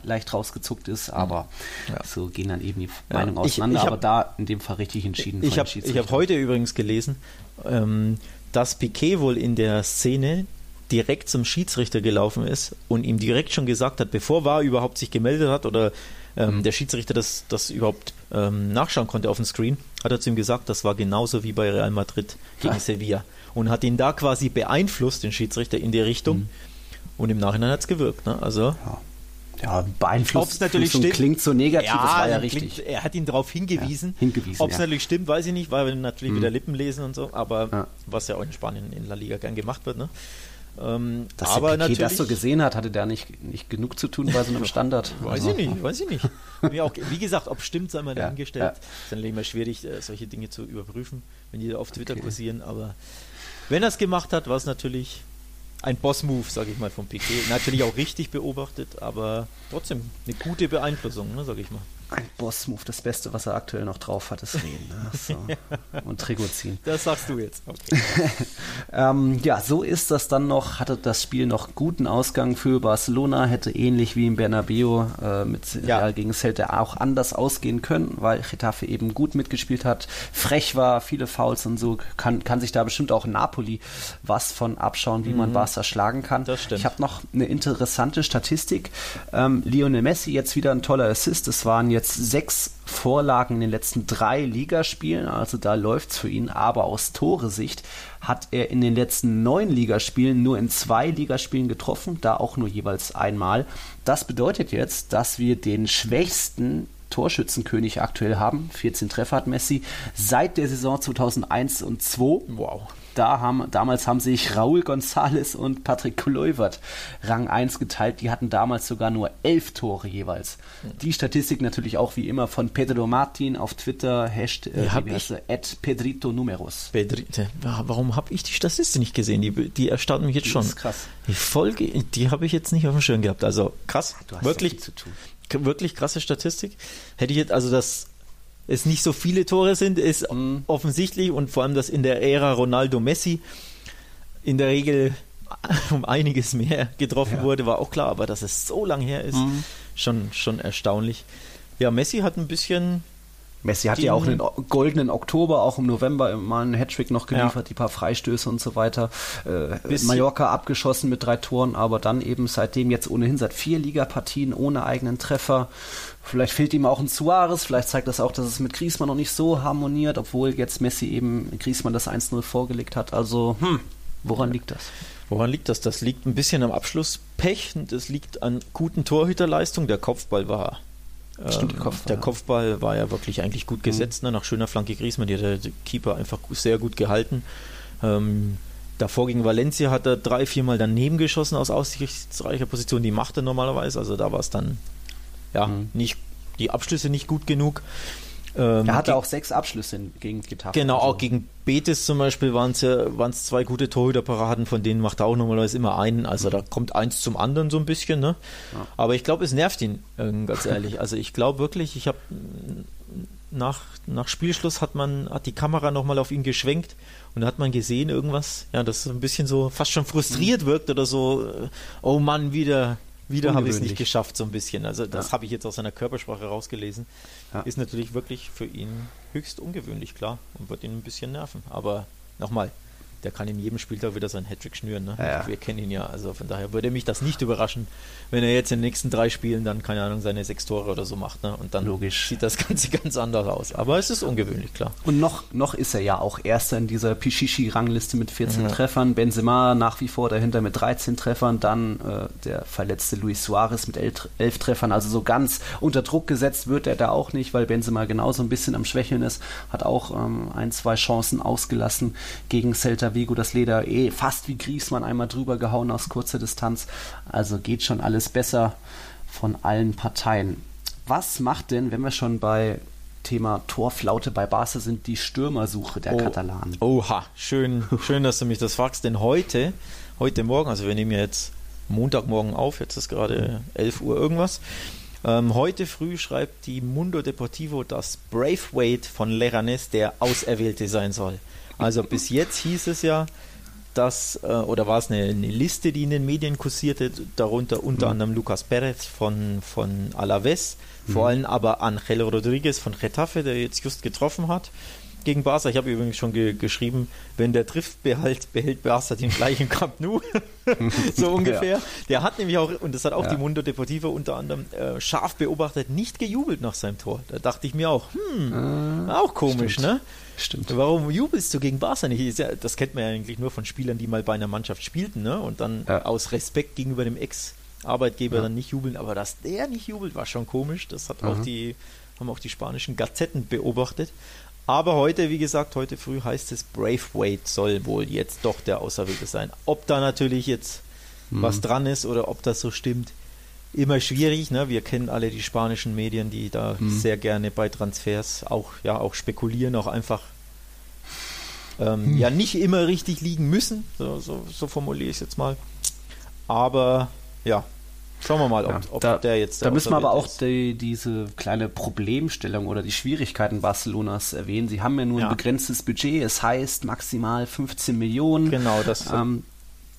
[SPEAKER 1] leicht rausgezuckt ist, aber
[SPEAKER 2] Ja.
[SPEAKER 1] so gehen dann eben die
[SPEAKER 2] Ja,
[SPEAKER 1] Meinungen
[SPEAKER 2] ich-
[SPEAKER 1] auseinander,
[SPEAKER 2] ich hab-
[SPEAKER 1] aber da in dem Fall richtig entschieden.
[SPEAKER 2] Ich habe ich hab heute übrigens gelesen, ähm, dass Piquet wohl in der Szene direkt zum Schiedsrichter gelaufen ist und ihm direkt schon gesagt hat, bevor war überhaupt sich gemeldet hat oder ähm, der Schiedsrichter das, das überhaupt ähm, nachschauen konnte auf dem Screen, hat er zu ihm gesagt, das war genauso wie bei Real Madrid gegen
[SPEAKER 1] Ah.
[SPEAKER 2] Sevilla und hat ihn da quasi beeinflusst, den Schiedsrichter, in die Richtung und im Nachhinein hat es gewirkt. Ne? Also
[SPEAKER 1] ja, beeinflusst.
[SPEAKER 2] Ob's natürlich stimmt.
[SPEAKER 1] klingt so negativ, das war ja richtig.
[SPEAKER 2] klingt- er hat ihn darauf hingewiesen.
[SPEAKER 1] Ja, hingewiesen,
[SPEAKER 2] Ob es
[SPEAKER 1] ja.
[SPEAKER 2] natürlich stimmt, weiß ich nicht, weil wir natürlich wieder Lippen lesen und so, aber
[SPEAKER 1] Ja.
[SPEAKER 2] was ja auch in Spanien in La Liga gern gemacht wird. Ne? Ähm,
[SPEAKER 1] Dass
[SPEAKER 2] aber
[SPEAKER 1] der
[SPEAKER 2] natürlich,
[SPEAKER 1] das so gesehen hat, hatte der nicht, nicht genug zu tun bei so einem Standard.
[SPEAKER 2] weiß
[SPEAKER 1] Also,
[SPEAKER 2] ich nicht, weiß ich nicht. Mir auch, wie gesagt, ob stimmt, sei mal
[SPEAKER 1] Ja,
[SPEAKER 2] dahingestellt.
[SPEAKER 1] ja.
[SPEAKER 2] Ist dann immer schwierig, äh, solche Dinge zu überprüfen, wenn die auf Twitter
[SPEAKER 1] Okay.
[SPEAKER 2] kursieren, aber wenn er es gemacht hat, war es natürlich ein Boss-Move, sage ich mal, von Piquet. Natürlich auch richtig beobachtet, aber trotzdem eine gute Beeinflussung, ne, sage ich mal.
[SPEAKER 1] Ein Boss-Move, das Beste, was er aktuell noch drauf hat, ist Reden. Ne? So. Und Trikot ziehen.
[SPEAKER 2] Das sagst du jetzt. Okay.
[SPEAKER 1] Ähm, ja, so ist das dann noch, hatte das Spiel noch guten Ausgang für Barcelona, hätte ähnlich wie im Bernabeu äh, mit
[SPEAKER 2] Ja.
[SPEAKER 1] Real gegen Celta auch anders ausgehen können, weil Getafe eben gut mitgespielt hat, frech war, viele Fouls und so, kann, kann sich da bestimmt auch Napoli was von abschauen, wie man Barca schlagen kann.
[SPEAKER 2] Mhm. Das stimmt.
[SPEAKER 1] Ich habe noch eine interessante Statistik. Ähm, Lionel Messi jetzt wieder ein toller Assist, es waren jetzt sechs Vorlagen in den letzten drei Ligaspielen, also da läuft's für ihn, aber aus Tore-Sicht hat er in den letzten neun Ligaspielen nur in zwei Ligaspielen getroffen, da auch nur jeweils einmal. Das bedeutet jetzt, dass wir den schwächsten Torschützenkönig aktuell haben. 14 Treffer hat Messi seit der Saison 2001 und 2.
[SPEAKER 2] Wow.
[SPEAKER 1] Da haben, damals haben sich Raúl González und Patrick Kluivert Rang 1 geteilt. Die hatten damals sogar nur elf Tore jeweils. Die Statistik natürlich auch wie immer von Pedro Martin auf Twitter, Hashtag, er? at Pedrito Numeros.
[SPEAKER 2] Pedri, der- warum habe ich die Statistik nicht gesehen? Die, die erstaunen mich jetzt schon.
[SPEAKER 1] Das ist krass.
[SPEAKER 2] Die Folge, die habe ich jetzt nicht auf dem Schirm gehabt. Also krass,
[SPEAKER 1] Du hast
[SPEAKER 2] wirklich, wirklich krasse Statistik. Hätte ich jetzt, also dass es nicht so viele Tore sind, ist
[SPEAKER 1] Mhm.
[SPEAKER 2] offensichtlich und vor allem, dass in der Ära Ronaldo Messi in der Regel um einiges mehr getroffen
[SPEAKER 1] Ja.
[SPEAKER 2] wurde, war auch klar, aber dass es so lang her ist,
[SPEAKER 1] Mhm.
[SPEAKER 2] schon, schon erstaunlich. Ja, Messi hat ein bisschen
[SPEAKER 1] Messi hat ja auch einen goldenen Oktober, auch im November mal einen Hattrick noch geliefert, ja. die paar Freistöße und so weiter. Äh, Mallorca abgeschossen mit drei Toren, aber dann eben seitdem jetzt ohnehin seit vier Ligapartien ohne eigenen Treffer. Vielleicht fehlt ihm auch ein Suarez, vielleicht zeigt das auch, dass es mit Griezmann noch nicht so harmoniert, obwohl jetzt Messi eben Griezmann das 1-0 vorgelegt hat. Also, hm, woran liegt das?
[SPEAKER 2] Woran liegt das? Das liegt ein bisschen am Abschlusspech und das liegt an guten Torhüterleistungen. Der Kopfball war Stimmt, ähm, Kopfball, der Kopfball war ja wirklich eigentlich gut gesetzt, mhm. ne? nach schöner Flanke Griezmann, die hat der Keeper einfach sehr gut gehalten. Ähm, davor gegen Valencia hat er drei, viermal daneben geschossen aus aussichtsreicher Position, die macht er normalerweise, also da war es dann ja mhm. nicht die Abschlüsse nicht gut genug.
[SPEAKER 1] Ähm, er hatte auch sechs Abschlüsse gegen
[SPEAKER 2] Getafe. Genau, also. auch gegen Betis zum Beispiel waren es ja, zwei gute Torhüterparaden, von denen macht er auch normalerweise immer einen. Also da kommt eins zum anderen so ein bisschen. Ne? Ja. Aber ich glaube, es nervt ihn, äh, ganz ehrlich. Also ich glaube wirklich, ich habe nach, nach Spielschluss hat man hat die Kamera nochmal auf ihn geschwenkt und da hat man gesehen irgendwas, ja, das ein bisschen so fast schon frustriert mhm. wirkt oder so, äh, oh Mann, wieder wieder habe ich es nicht geschafft, so ein bisschen. Also das ja. habe ich jetzt aus seiner Körpersprache rausgelesen. Ja. Ist natürlich wirklich für ihn höchst ungewöhnlich, klar, und wird ihn ein bisschen nerven. Aber nochmal, der kann in jedem Spieltag wieder seinen Hattrick schnüren. Ne? Ja, Wir kennen ihn ja, also von daher würde mich das nicht überraschen, wenn er jetzt in den nächsten drei Spielen dann, keine Ahnung, seine sechs Tore oder so macht. Ne? Und dann Logisch. sieht das Ganze ganz anders aus. Aber es ist ungewöhnlich, klar.
[SPEAKER 1] Und noch, noch ist er ja auch Erster in dieser Pichichi-Rangliste mit 14 ja. Treffern. Benzema nach wie vor dahinter mit 13 Treffern. Dann äh, der verletzte Luis Suarez mit 11 Treffern. Also so ganz unter Druck gesetzt wird er da auch nicht, weil Benzema genauso ein bisschen am Schwächeln ist. Hat auch ähm, ein, zwei Chancen ausgelassen gegen Celta Vigo das Leder eh fast wie Griesmann einmal drüber gehauen aus kurzer Distanz. Also geht schon alles besser von allen Parteien. Was macht denn, wenn wir schon bei Thema Torflaute bei Barca sind, die Stürmersuche der oh, Katalanen?
[SPEAKER 2] Oha, schön, schön, dass du mich das fragst, denn heute, heute Morgen, also wir nehmen ja jetzt Montagmorgen auf, jetzt ist gerade 11 Uhr irgendwas. Ähm, heute früh schreibt die Mundo Deportivo, dass Braithwaite von Leganes der Auserwählte sein soll. Also bis jetzt hieß es ja, dass, äh, oder war es eine, eine, Liste, die in den Medien kursierte, darunter unter mhm. anderem Lucas Perez von, von Alaves, mhm. vor allem aber Angel Rodriguez von Getafe, der jetzt just getroffen hat gegen Barca. Ich habe übrigens schon ge geschrieben, wenn der trifft, behält, behält Barca den gleichen Camp Nou. so ungefähr. Ja. Der hat nämlich auch, und das hat auch ja. die Mundo Deportiva unter anderem äh, scharf beobachtet, nicht gejubelt nach seinem Tor. Da dachte ich mir auch, hm, äh, auch komisch,
[SPEAKER 1] stimmt.
[SPEAKER 2] ne?
[SPEAKER 1] Stimmt.
[SPEAKER 2] Warum jubelst du gegen Barca nicht? Das kennt man ja eigentlich nur von Spielern, die mal bei einer Mannschaft spielten, ne? Und dann ja. aus Respekt gegenüber dem Ex-Arbeitgeber dann nicht jubeln. Aber dass der nicht jubelt, war schon komisch. Das hat mhm. auch die, haben auch die spanischen Gazetten beobachtet. Aber heute, wie gesagt, heute früh heißt es, Braithwaite soll wohl jetzt doch der Auserwählte sein. Ob da natürlich jetzt mhm. was dran ist oder ob das so stimmt, immer schwierig. Ne? Wir kennen alle die spanischen Medien, die da mhm. sehr gerne bei Transfers auch, ja, auch spekulieren, auch einfach ähm, mhm. ja nicht immer richtig liegen müssen. So, so, so formuliere ich es jetzt mal. Aber ja, Schauen wir mal, ob, ja, ob
[SPEAKER 1] da,
[SPEAKER 2] der jetzt.
[SPEAKER 1] Da müssen wir aber auch die, diese kleine Problemstellung oder die Schwierigkeiten Barcelonas erwähnen. Sie haben ja nur ja. ein begrenztes Budget, es heißt maximal 15 Millionen.
[SPEAKER 2] Genau, das.
[SPEAKER 1] Ähm,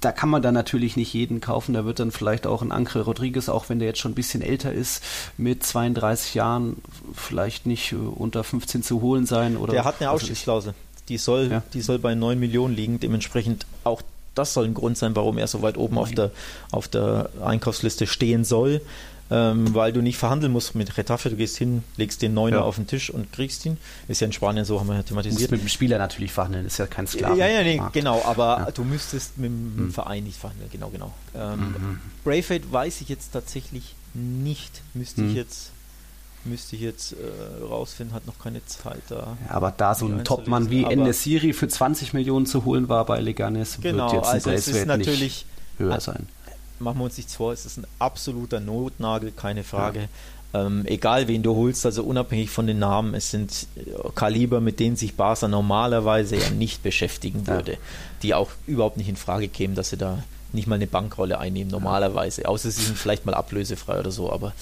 [SPEAKER 1] da kann man dann natürlich nicht jeden kaufen. Da wird dann vielleicht auch ein Ancre Rodriguez, auch wenn der jetzt schon ein bisschen älter ist, mit 32 Jahren vielleicht nicht äh, unter 15 zu holen sein. Oder
[SPEAKER 2] der hat eine Ausstiegsklausel. Die soll, ja. die soll bei 9 Millionen liegen. Dementsprechend auch das soll ein Grund sein, warum er so weit oben auf der, auf der Einkaufsliste stehen soll. Ähm, weil du nicht verhandeln musst mit Retafe, du gehst hin, legst den Neuner ja. auf den Tisch und kriegst ihn. Ist ja in Spanien so, haben wir ja thematisiert. Du musst
[SPEAKER 1] mit dem Spieler natürlich verhandeln, ist ja kein Sklaven.
[SPEAKER 2] Ja, ja, nee, genau, aber ja. du müsstest mit dem hm. Verein nicht verhandeln, genau, genau. Ähm, mhm. Braveheart weiß ich jetzt tatsächlich nicht, müsste mhm. ich jetzt müsste ich jetzt äh, rausfinden, hat noch keine Zeit da.
[SPEAKER 1] Ja, aber da so ein Topmann wie Enesiri für 20 Millionen zu holen war bei Leganes,
[SPEAKER 2] genau, wird jetzt also es ist natürlich
[SPEAKER 1] höher sein.
[SPEAKER 2] Machen wir uns nichts vor, es ist ein absoluter Notnagel, keine Frage. Ja. Ähm, egal wen du holst, also unabhängig von den Namen, es sind äh, Kaliber, mit denen sich Barca normalerweise ja nicht beschäftigen würde, ja. die auch überhaupt nicht in Frage kämen, dass sie da nicht mal eine Bankrolle einnehmen, normalerweise. Außer sie sind vielleicht mal ablösefrei oder so, aber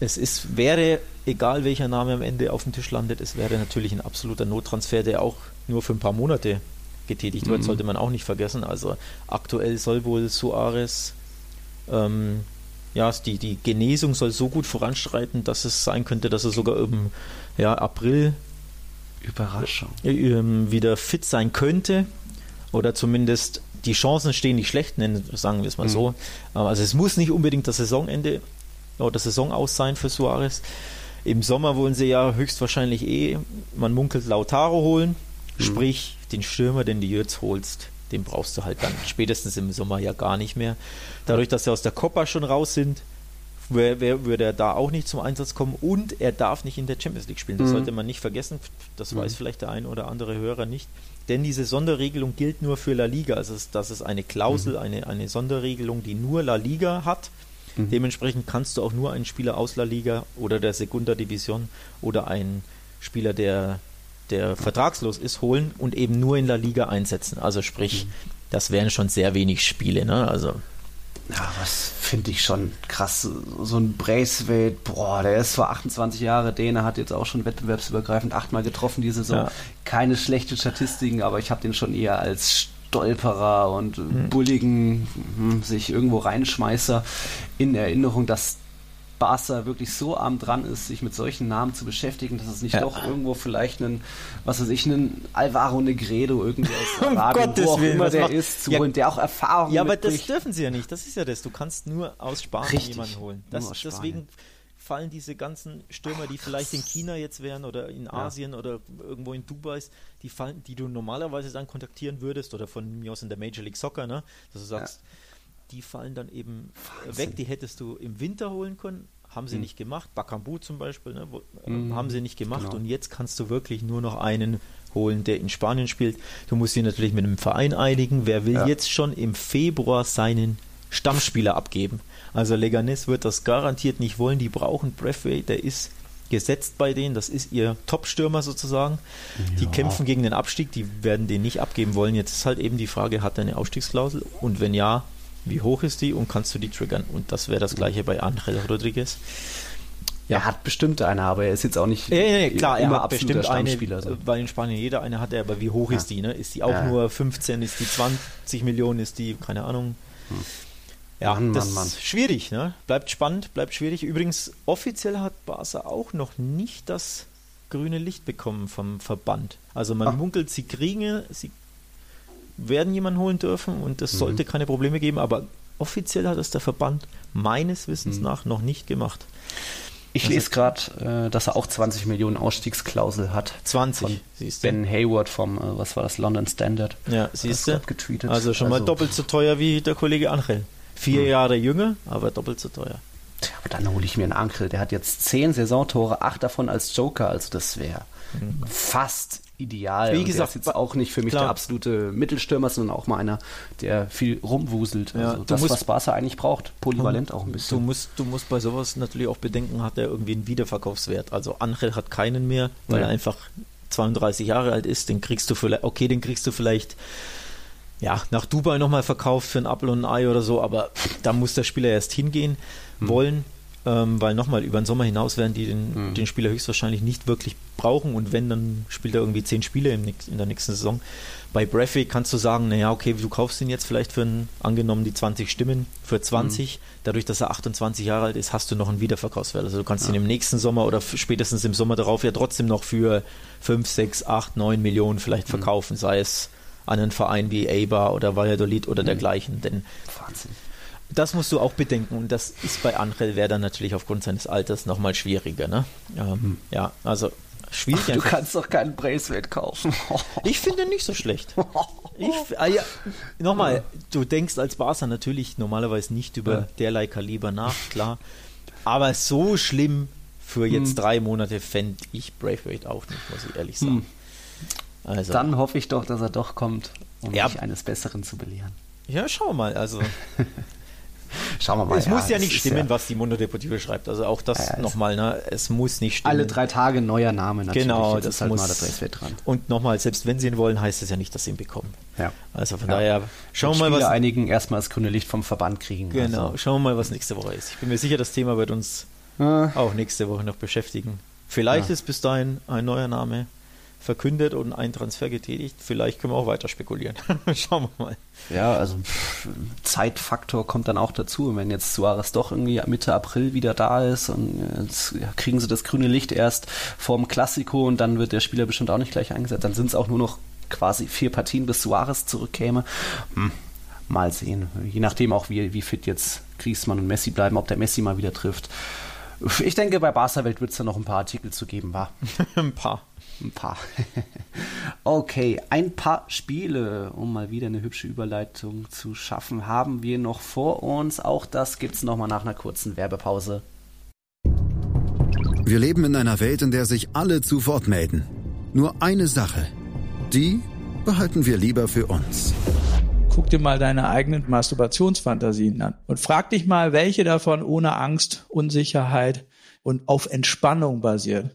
[SPEAKER 2] es ist, wäre, egal welcher Name am Ende auf dem Tisch landet, es wäre natürlich ein absoluter Nottransfer, der auch nur für ein paar Monate getätigt wird, mhm. sollte man auch nicht vergessen. Also aktuell soll wohl Suarez ähm, ja, die, die Genesung soll so gut voranschreiten, dass es sein könnte, dass er sogar im ja, April
[SPEAKER 1] Überraschung.
[SPEAKER 2] ähm, wieder fit sein könnte. Oder zumindest die Chancen stehen nicht schlecht, nennen, sagen wir es mal so. Also es muss nicht unbedingt das Saisonende oder das Saison aus sein für Suarez. Im Sommer wollen sie ja höchstwahrscheinlich eh, man munkelt Lautaro holen, sprich den Stürmer, den du jetzt holst, den brauchst du halt dann spätestens im Sommer ja gar nicht mehr. Dadurch, dass sie aus der Copa schon raus sind, wer, wer, würde er da auch nicht zum Einsatz kommen und er darf nicht in der Champions League spielen. Das
[SPEAKER 1] Mhm.
[SPEAKER 2] sollte man nicht vergessen. Das weiß vielleicht der ein oder andere Hörer nicht. Denn diese Sonderregelung gilt nur für La Liga. Also das ist eine Klausel, eine, eine Sonderregelung, die nur La Liga hat. Dementsprechend kannst du auch nur einen Spieler aus La Liga oder der Segunda Division oder einen Spieler, der, der vertragslos ist, holen und eben nur in La Liga einsetzen. Also sprich, das wären schon sehr wenig Spiele. Ne? Also
[SPEAKER 1] Ja, was finde ich schon krass. So ein Braithwaite, boah, der ist vor 28 Jahre Däne, hat jetzt auch schon wettbewerbsübergreifend achtmal getroffen diese Saison.
[SPEAKER 2] Ja.
[SPEAKER 1] Keine schlechten Statistiken, aber ich habe den schon eher als Stolperer und bulligen, hm, sich irgendwo reinschmeißer in Erinnerung, dass Barca wirklich so arm dran ist, sich mit solchen Namen zu beschäftigen, dass es nicht
[SPEAKER 2] Ja.
[SPEAKER 1] doch irgendwo vielleicht einen, was weiß ich, einen Alvaro Negredo irgendwie aus
[SPEAKER 2] Um
[SPEAKER 1] Arabien,
[SPEAKER 2] Gottes
[SPEAKER 1] wo auch
[SPEAKER 2] Willen,
[SPEAKER 1] immer der
[SPEAKER 2] macht-
[SPEAKER 1] ist, zu
[SPEAKER 2] Ja.
[SPEAKER 1] holen, der auch Erfahrung
[SPEAKER 2] Ja, aber das
[SPEAKER 1] mitbringt.
[SPEAKER 2] dürfen sie ja nicht. Das ist ja das. Du kannst nur aus Spanien
[SPEAKER 1] Richtig.
[SPEAKER 2] jemanden holen. Das,
[SPEAKER 1] aus Spanien.
[SPEAKER 2] Fallen diese ganzen Stürmer, die vielleicht in China jetzt wären oder in Asien oder irgendwo in Dubai, die fallen, die du normalerweise dann kontaktieren würdest oder von mir aus in der Major League Soccer, ne? Dass du sagst, die fallen dann eben weg. Die hättest du im Winter holen können. Haben sie nicht gemacht. Bakambu zum Beispiel, ne? Wo, äh, haben sie nicht gemacht.
[SPEAKER 1] genau.
[SPEAKER 2] Und jetzt kannst du wirklich nur noch einen holen, der in Spanien spielt. Du musst dich natürlich mit dem Verein einigen. Wer will
[SPEAKER 1] Ja.
[SPEAKER 2] jetzt schon im Februar seinen Stammspieler abgeben? Also Leganes wird das garantiert nicht wollen. Die brauchen Breathway, der ist gesetzt bei denen. Das ist ihr Top-Stürmer sozusagen. Die kämpfen gegen den Abstieg. Die werden den nicht abgeben wollen. Jetzt ist halt eben die Frage, hat er eine Ausstiegsklausel? Und wenn ja, wie hoch ist die und kannst du die triggern? Und das wäre das gleiche bei Angel Rodriguez.
[SPEAKER 1] Er hat bestimmt eine, aber er ist jetzt auch nicht
[SPEAKER 2] Ja, ja, ja, klar, er
[SPEAKER 1] immer
[SPEAKER 2] hat bestimmt eine.
[SPEAKER 1] So.
[SPEAKER 2] weil in Spanien jeder eine hat, er, aber wie hoch ist die? Ne? Ist die auch
[SPEAKER 1] Ja.
[SPEAKER 2] nur 15, ist die 20 Millionen, ist die, keine Ahnung. Ja,
[SPEAKER 1] Mann,
[SPEAKER 2] das
[SPEAKER 1] Mann, Mann.
[SPEAKER 2] ist schwierig, ne? Bleibt spannend, bleibt schwierig. Übrigens, offiziell hat Barca auch noch nicht das grüne Licht bekommen vom Verband. Also man
[SPEAKER 1] Ah.
[SPEAKER 2] munkelt, sie kriegen, sie werden jemanden holen dürfen und
[SPEAKER 1] Mhm.
[SPEAKER 2] es sollte keine Probleme geben, aber offiziell hat es der Verband meines
[SPEAKER 1] Mhm.
[SPEAKER 2] Wissens nach noch nicht gemacht.
[SPEAKER 1] Ich lese gerade, äh, dass er auch 20 Millionen Ausstiegsklausel hat.
[SPEAKER 2] 20,
[SPEAKER 1] Von
[SPEAKER 2] siehst du.
[SPEAKER 1] Ben Hayward vom, äh, was war das, London Standard.
[SPEAKER 2] Ja, siehst du?
[SPEAKER 1] getweetet.
[SPEAKER 2] Also schon mal
[SPEAKER 1] Also-
[SPEAKER 2] doppelt so teuer wie der Kollege Angel. Vier
[SPEAKER 1] Hm.
[SPEAKER 2] Jahre jünger, aber doppelt so teuer.
[SPEAKER 1] Tja, aber dann hole ich mir einen Ankel. Der hat jetzt 10 Saisontore, 8 davon als Joker. Also das wäre fast ideal.
[SPEAKER 2] Mhm. Wie
[SPEAKER 1] Und der
[SPEAKER 2] gesagt,
[SPEAKER 1] ist jetzt auch nicht für mich
[SPEAKER 2] klar.
[SPEAKER 1] der absolute Mittelstürmer, sondern auch mal einer, der viel rumwuselt.
[SPEAKER 2] Ja,
[SPEAKER 1] also
[SPEAKER 2] du
[SPEAKER 1] das,
[SPEAKER 2] musst-
[SPEAKER 1] was Barca eigentlich braucht. Polyvalent auch ein
[SPEAKER 2] Du
[SPEAKER 1] bisschen.
[SPEAKER 2] musst, du musst bei sowas natürlich auch bedenken, hat er irgendwie einen Wiederverkaufswert. Also Angel hat keinen mehr, weil
[SPEAKER 1] Ja.
[SPEAKER 2] er einfach 32 Jahre alt ist. Den kriegst du vielleicht, okay, den kriegst du vielleicht ja, nach Dubai nochmal verkauft für ein Apfel und ein Ei oder so, aber da muss der Spieler erst hingehen
[SPEAKER 1] Hm.
[SPEAKER 2] wollen, ähm, weil nochmal über den Sommer hinaus werden die den,
[SPEAKER 1] Hm.
[SPEAKER 2] den Spieler höchstwahrscheinlich nicht wirklich brauchen und wenn, dann spielt er irgendwie 10 Spiele im, nächst- in der nächsten Saison. Bei Breathy kannst du sagen, naja, okay, du kaufst ihn jetzt vielleicht für ein, angenommen die 20 Stimmen, für 20. Dadurch, dass er 28 Jahre alt ist, hast du noch einen Wiederverkaufswert. Also du kannst ihn im nächsten Sommer oder spätestens im Sommer darauf ja trotzdem noch für 5, 6, 8, 9 Millionen vielleicht verkaufen, sei es an einen Verein wie Eibar oder Valladolid oder dergleichen. Denn
[SPEAKER 1] Wahnsinn.
[SPEAKER 2] das musst du auch bedenken und das ist bei Angel dann natürlich aufgrund seines Alters nochmal schwieriger. Ne? Ähm, Ja, also schwierig
[SPEAKER 1] Du
[SPEAKER 2] einfach.
[SPEAKER 1] kannst doch keinen Bracelet kaufen.
[SPEAKER 2] Ich finde ihn nicht so schlecht. Ich, ah ja, nochmal, du denkst als Barca natürlich normalerweise nicht über
[SPEAKER 1] Ja.
[SPEAKER 2] derlei Kaliber nach, klar. Aber so schlimm für jetzt
[SPEAKER 1] Hm.
[SPEAKER 2] drei Monate fände ich Braithwaite auch nicht, muss ich ehrlich sagen. Also,
[SPEAKER 1] Dann hoffe ich doch, dass er doch kommt, um
[SPEAKER 2] Ja.
[SPEAKER 1] mich eines Besseren zu belehren.
[SPEAKER 2] ja, schau mal. Also,
[SPEAKER 1] Schauen wir mal.
[SPEAKER 2] es muss ja nicht stimmen,
[SPEAKER 1] ja
[SPEAKER 2] was die Mundo Deportivo schreibt. Also auch das
[SPEAKER 1] Ja,
[SPEAKER 2] nochmal, ne? es muss nicht stimmen.
[SPEAKER 1] Alle drei Tage neuer Name natürlich.
[SPEAKER 2] Genau,
[SPEAKER 1] Jetzt
[SPEAKER 2] das
[SPEAKER 1] ist halt
[SPEAKER 2] muss.
[SPEAKER 1] mal der Bracelet dran.
[SPEAKER 2] Und nochmal, selbst wenn sie ihn wollen, heißt es ja nicht, dass sie ihn bekommen.
[SPEAKER 1] Ja.
[SPEAKER 2] Also von
[SPEAKER 1] Ja.
[SPEAKER 2] daher, schauen wir mal,
[SPEAKER 1] Spieler
[SPEAKER 2] was.
[SPEAKER 1] einigen erstmal das grüne Licht vom Verband kriegen.
[SPEAKER 2] Genau,
[SPEAKER 1] Also,
[SPEAKER 2] schauen wir mal, was nächste Woche ist. Ich bin mir sicher, das Thema wird uns auch nächste Woche noch beschäftigen. Vielleicht
[SPEAKER 1] Ja.
[SPEAKER 2] ist bis dahin ein neuer Name verkündet und einen Transfer getätigt. Vielleicht können wir auch weiter spekulieren. Schauen wir mal.
[SPEAKER 1] Ja, also Zeitfaktor kommt dann auch dazu. Wenn jetzt Suarez doch irgendwie Mitte April wieder da ist und jetzt kriegen sie das grüne Licht erst vorm Klassiko und dann wird der Spieler bestimmt auch nicht gleich eingesetzt, dann sind es auch nur noch quasi vier Partien, bis Suarez zurückkäme. Hm, mal sehen. Je nachdem auch, wie, wie fit jetzt Griezmann und Messi bleiben, ob der Messi mal wieder trifft. Ich denke, bei Barca Welt wird es da noch ein paar Artikel zu geben, war.
[SPEAKER 2] ein paar.
[SPEAKER 1] Ein paar. okay, ein paar Spiele, um mal wieder eine hübsche Überleitung zu schaffen, haben wir noch vor uns. Auch das gibt es nochmal nach einer kurzen Werbepause.
[SPEAKER 3] Wir leben in einer Welt, in der sich alle zu Wort melden. Nur eine Sache. Die behalten wir lieber für uns.
[SPEAKER 6] Guck dir mal deine eigenen Masturbationsfantasien an und frag dich mal, welche davon ohne Angst, Unsicherheit und auf Entspannung basiert.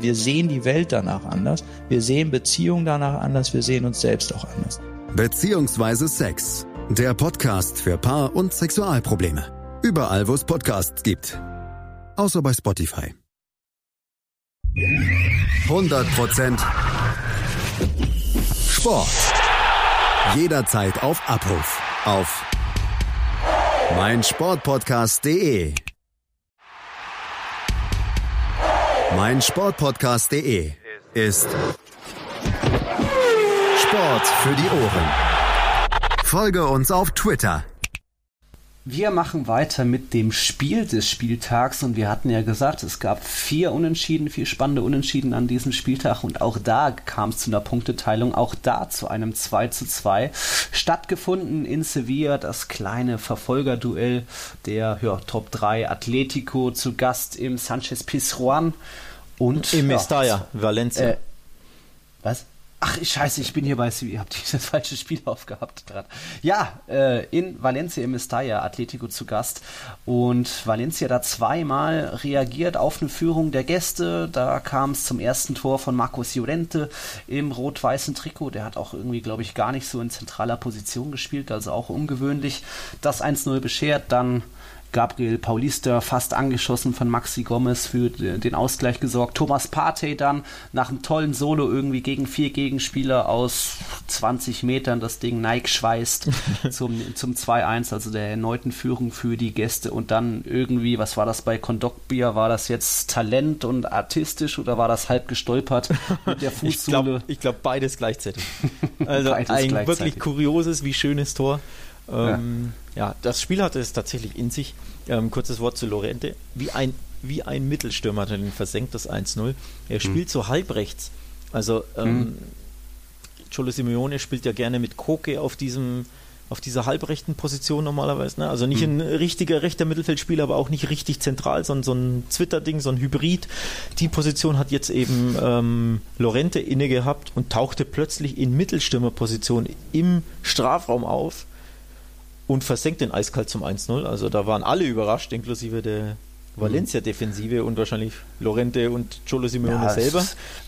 [SPEAKER 6] Wir sehen die Welt danach anders, wir sehen Beziehungen danach anders, wir sehen uns selbst auch anders.
[SPEAKER 3] Beziehungsweise Sex. Der Podcast für Paar- und Sexualprobleme. Überall, wo es Podcasts gibt. Außer bei Spotify. 100% Sport. Jederzeit auf Abruf. Auf meinsportpodcast.de. Meinsportpodcast.de ist Sport für die Ohren. Folge uns auf Twitter.
[SPEAKER 1] Wir machen weiter mit dem Spiel des Spieltags und wir hatten ja gesagt, es gab vier Unentschieden, vier spannende Unentschieden an diesem Spieltag und auch da kam es zu einer Punkteteilung, auch da zu einem 2 zu 2 stattgefunden in Sevilla, das kleine Verfolgerduell der ja, Top 3 Atletico zu Gast im Sanchez Pizjuan und
[SPEAKER 2] im Mestalla, ja, Valencia. Äh?
[SPEAKER 1] Ach, scheiße, ich bin hier bei CV. Habt ihr das falsche Spiel aufgehabt gerade? Ja, äh, in Valencia im Mestalla, Atletico zu Gast. Und Valencia da zweimal reagiert auf eine Führung der Gäste. Da kam es zum ersten Tor von Marcos Llorente im rot-weißen Trikot. Der hat auch irgendwie, glaube ich, gar nicht so in zentraler Position gespielt, also auch ungewöhnlich. Das 1-0 beschert, dann Gabriel Paulista fast angeschossen von Maxi Gomez für den Ausgleich gesorgt. Thomas Partey dann nach einem tollen Solo irgendwie gegen vier Gegenspieler aus 20 Metern das Ding Nike schweißt zum, zum 2-1, also der erneuten Führung für die Gäste. Und dann irgendwie, was war das bei Kondokbia? War das jetzt Talent und artistisch oder war das halb gestolpert mit der Fußsohle?
[SPEAKER 2] ich glaube glaub beides gleichzeitig. Also beides ein gleichzeitig. wirklich kurioses wie schönes Tor. Ähm, ja. ja. das Spiel hatte es tatsächlich in sich. Ähm, kurzes Wort zu Lorente. Wie ein, wie ein Mittelstürmer hat er den versenkt, das 1-0. Er hm. spielt so halbrechts. Also, ähm, mhm. Cholo Simeone spielt ja gerne mit Koke auf diesem auf dieser halbrechten Position normalerweise. Ne? Also nicht mhm. ein richtiger rechter Mittelfeldspieler, aber auch nicht richtig zentral, sondern so ein Twitter-Ding, so ein Hybrid. Die Position hat jetzt eben ähm, Lorente inne gehabt und tauchte plötzlich in Mittelstürmerposition im Strafraum auf und versenkt den eiskalt zum 1-0. Also da waren alle überrascht, inklusive der Valencia-Defensive und wahrscheinlich Lorente und Cholo Simeone ja, selber.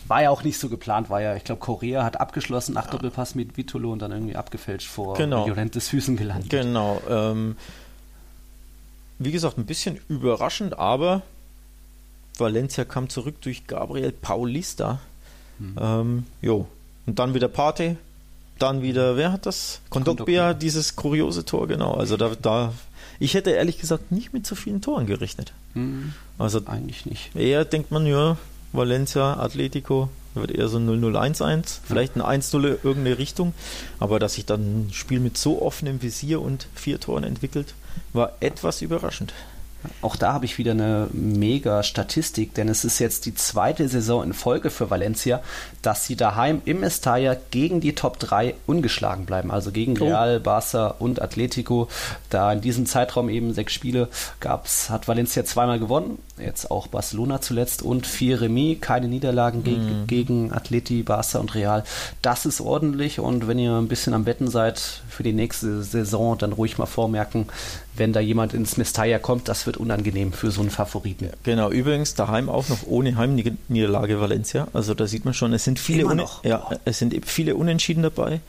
[SPEAKER 1] War ja auch nicht so geplant, war ja, ich glaube, Korea hat abgeschlossen nach ja. Doppelpass mit Vitolo und dann irgendwie abgefälscht vor
[SPEAKER 2] genau.
[SPEAKER 1] Llorentes Füßen gelandet.
[SPEAKER 2] Genau. Ähm, wie gesagt, ein bisschen überraschend, aber Valencia kam zurück durch Gabriel Paulista. Mhm. Ähm, jo. Und dann wieder Pate, dann wieder, wer hat das? Kondogbia, dieses kuriose Tor, genau. Also da, da, ich hätte ehrlich gesagt nicht mit so vielen Toren gerechnet.
[SPEAKER 1] Hm, also eigentlich nicht.
[SPEAKER 2] Eher denkt man, ja, Valencia, Atletico, wird eher so 0-0-1-1, vielleicht ein 1-0 irgendeine Richtung. Aber dass sich dann ein Spiel mit so offenem Visier und vier Toren entwickelt, war etwas überraschend.
[SPEAKER 1] Auch da habe ich wieder eine mega Statistik, denn es ist jetzt die zweite Saison in Folge für Valencia, dass sie daheim im Mestalla gegen die Top 3 ungeschlagen bleiben. Also gegen oh. Real, Barça und Atletico. Da in diesem Zeitraum eben sechs Spiele gab's, hat Valencia zweimal gewonnen jetzt auch Barcelona zuletzt und vier Remis, keine Niederlagen gegen,
[SPEAKER 2] Mhm.
[SPEAKER 1] gegen Atleti, Barca und Real. Das ist ordentlich und wenn ihr ein bisschen am Betten seid für die nächste Saison, dann ruhig mal vormerken, wenn da jemand ins Mestalla kommt, das wird unangenehm für so einen Favoriten.
[SPEAKER 2] Genau, übrigens daheim auch noch ohne Heimniederlage Valencia. Also da sieht man schon, es sind viele,
[SPEAKER 1] Immer noch.
[SPEAKER 2] Ja, es sind eben viele Unentschieden dabei.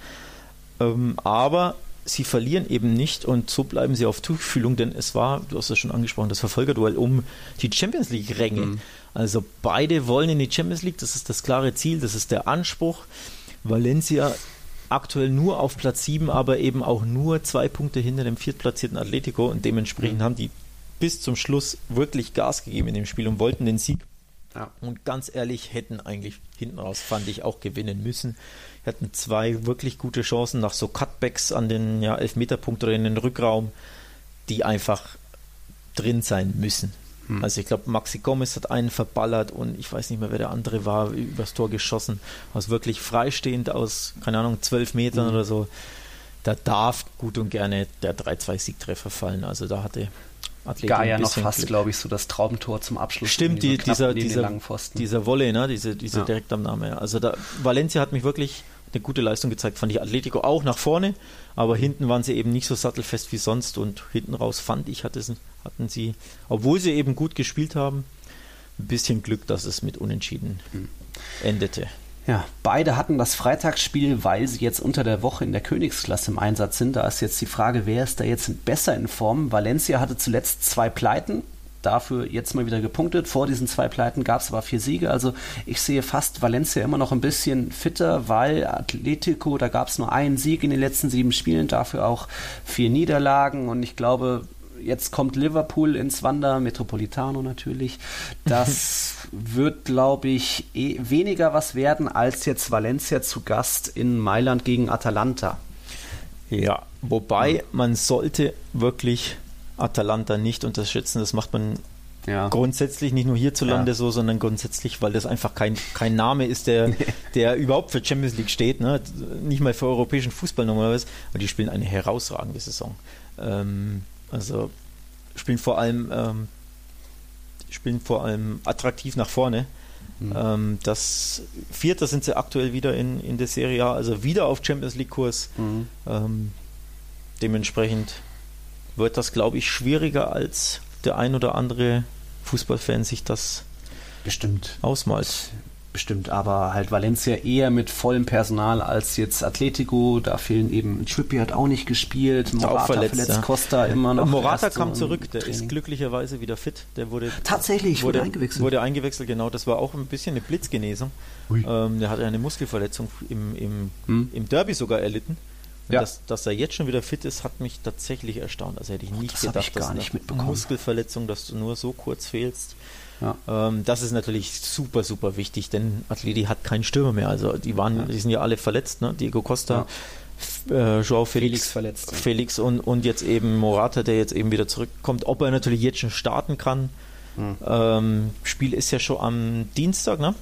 [SPEAKER 2] Ähm, aber sie verlieren eben nicht und so bleiben sie auf Tuchfühlung, denn es war, du hast es schon angesprochen, das Verfolgerduell um die Champions League-Ränge. Also beide wollen in die Champions League, das ist das klare Ziel, das ist der Anspruch. Valencia aktuell nur auf Platz 7, aber eben auch nur zwei Punkte hinter dem viertplatzierten Atletico und dementsprechend haben die bis zum Schluss wirklich Gas gegeben in dem Spiel und wollten den Sieg.
[SPEAKER 1] Ja.
[SPEAKER 2] Und ganz ehrlich, hätten eigentlich hinten raus, fand ich, auch gewinnen müssen. Hatten zwei wirklich gute Chancen nach so Cutbacks an den ja, Elfmeterpunkt oder in den Rückraum, die einfach drin sein müssen. Also ich glaube, Maxi Gomez hat einen verballert und ich weiß nicht mehr, wer der andere war, übers Tor geschossen, aus wirklich freistehend aus, keine Ahnung, zwölf Metern oder so. Da darf gut und gerne der 3-2-Siegtreffer fallen. Also da hatte Atleti
[SPEAKER 1] Gaia noch fast, glaube ich, so das Traumtor zum Abschluss.
[SPEAKER 2] Stimmt, die, dieser, dieser, dieser Volley, ne? diese, diese
[SPEAKER 1] Ja.
[SPEAKER 2] Direktabnahme. ja. Also da, Valencia hat mich wirklich eine gute Leistung gezeigt, fand ich Atletico auch nach vorne, aber hinten waren sie eben nicht so sattelfest wie sonst und hinten raus fand ich, hatte, es- hatten sie, obwohl sie eben gut gespielt haben, ein bisschen Glück, dass es mit Unentschieden
[SPEAKER 1] Hm.
[SPEAKER 2] endete.
[SPEAKER 1] Ja, beide hatten das Freitagsspiel, weil sie jetzt unter der Woche in der Königsklasse im Einsatz sind. Da ist jetzt die Frage, wer ist da jetzt besser in Form? Valencia hatte zuletzt zwei Pleiten, dafür jetzt mal wieder gepunktet. Vor diesen zwei Pleiten gab es aber vier Siege. Also ich sehe fast Valencia immer noch ein bisschen fitter, weil Atletico, da gab es nur einen Sieg in den letzten sieben Spielen, dafür auch vier Niederlagen. Und ich glaube, jetzt kommt Liverpool ins Wander, Metropolitano natürlich. Das wird, glaube ich, eh weniger was werden als jetzt Valencia zu Gast in Mailand gegen Atalanta.
[SPEAKER 2] Ja, wobei man sollte wirklich Atalanta nicht unterschätzen. Das macht man
[SPEAKER 1] Ja.
[SPEAKER 2] grundsätzlich nicht nur hierzulande
[SPEAKER 1] Ja.
[SPEAKER 2] so, sondern grundsätzlich, weil das einfach kein, kein Name ist, der, der überhaupt für Champions League steht, ne? nicht mal für europäischen Fußball normalerweise, aber die spielen eine herausragende Saison. Ähm, also spielen vor allem ähm, spielen vor allem attraktiv nach vorne. Ähm, das Vierter sind sie aktuell wieder in, in der Serie A, also wieder auf Champions League Kurs.
[SPEAKER 1] Mhm.
[SPEAKER 2] Ähm, dementsprechend wird das, glaube ich, schwieriger als der ein oder andere Fußballfan sich das
[SPEAKER 1] Bestimmt.
[SPEAKER 2] ausmalt.
[SPEAKER 1] Bestimmt, aber halt Valencia eher mit vollem Personal als jetzt Atletico. Da fehlen eben, Trippier hat auch nicht gespielt,
[SPEAKER 2] Ist auch
[SPEAKER 1] Morata
[SPEAKER 2] verletzt,
[SPEAKER 1] verletzt,
[SPEAKER 2] ja.
[SPEAKER 1] Costa immer noch.
[SPEAKER 2] Morata kam zurück, der ist
[SPEAKER 1] Training.
[SPEAKER 2] glücklicherweise wieder fit. Der wurde
[SPEAKER 1] Tatsächlich, wurde eingewechselt.
[SPEAKER 2] Wurde eingewechselt, genau. Das war auch ein bisschen eine Blitzgenesung. Ähm, der hatte eine Muskelverletzung im, im,
[SPEAKER 1] Hm.
[SPEAKER 2] im Derby sogar erlitten.
[SPEAKER 1] Ja.
[SPEAKER 2] Dass, dass er jetzt schon wieder fit ist, hat mich tatsächlich erstaunt. Also hätte ich nicht
[SPEAKER 1] das
[SPEAKER 2] gedacht,
[SPEAKER 1] ich gar
[SPEAKER 2] dass
[SPEAKER 1] nicht
[SPEAKER 2] eine
[SPEAKER 1] mitbekommen.
[SPEAKER 2] Muskelverletzung, dass du nur so kurz fehlst.
[SPEAKER 1] Ja.
[SPEAKER 2] Ähm, das ist natürlich super, super wichtig, denn Atleti hat keinen Stürmer mehr. Also die waren, die sind ja alle verletzt, ne? Diego Costa, F- äh, Joao Felix,
[SPEAKER 1] Felix verletzt.
[SPEAKER 2] Felix und, und jetzt eben Morata, der jetzt eben wieder zurückkommt. Ob er natürlich jetzt schon starten kann.
[SPEAKER 1] Hm.
[SPEAKER 2] Ähm, Spiel ist ja schon am Dienstag, ne?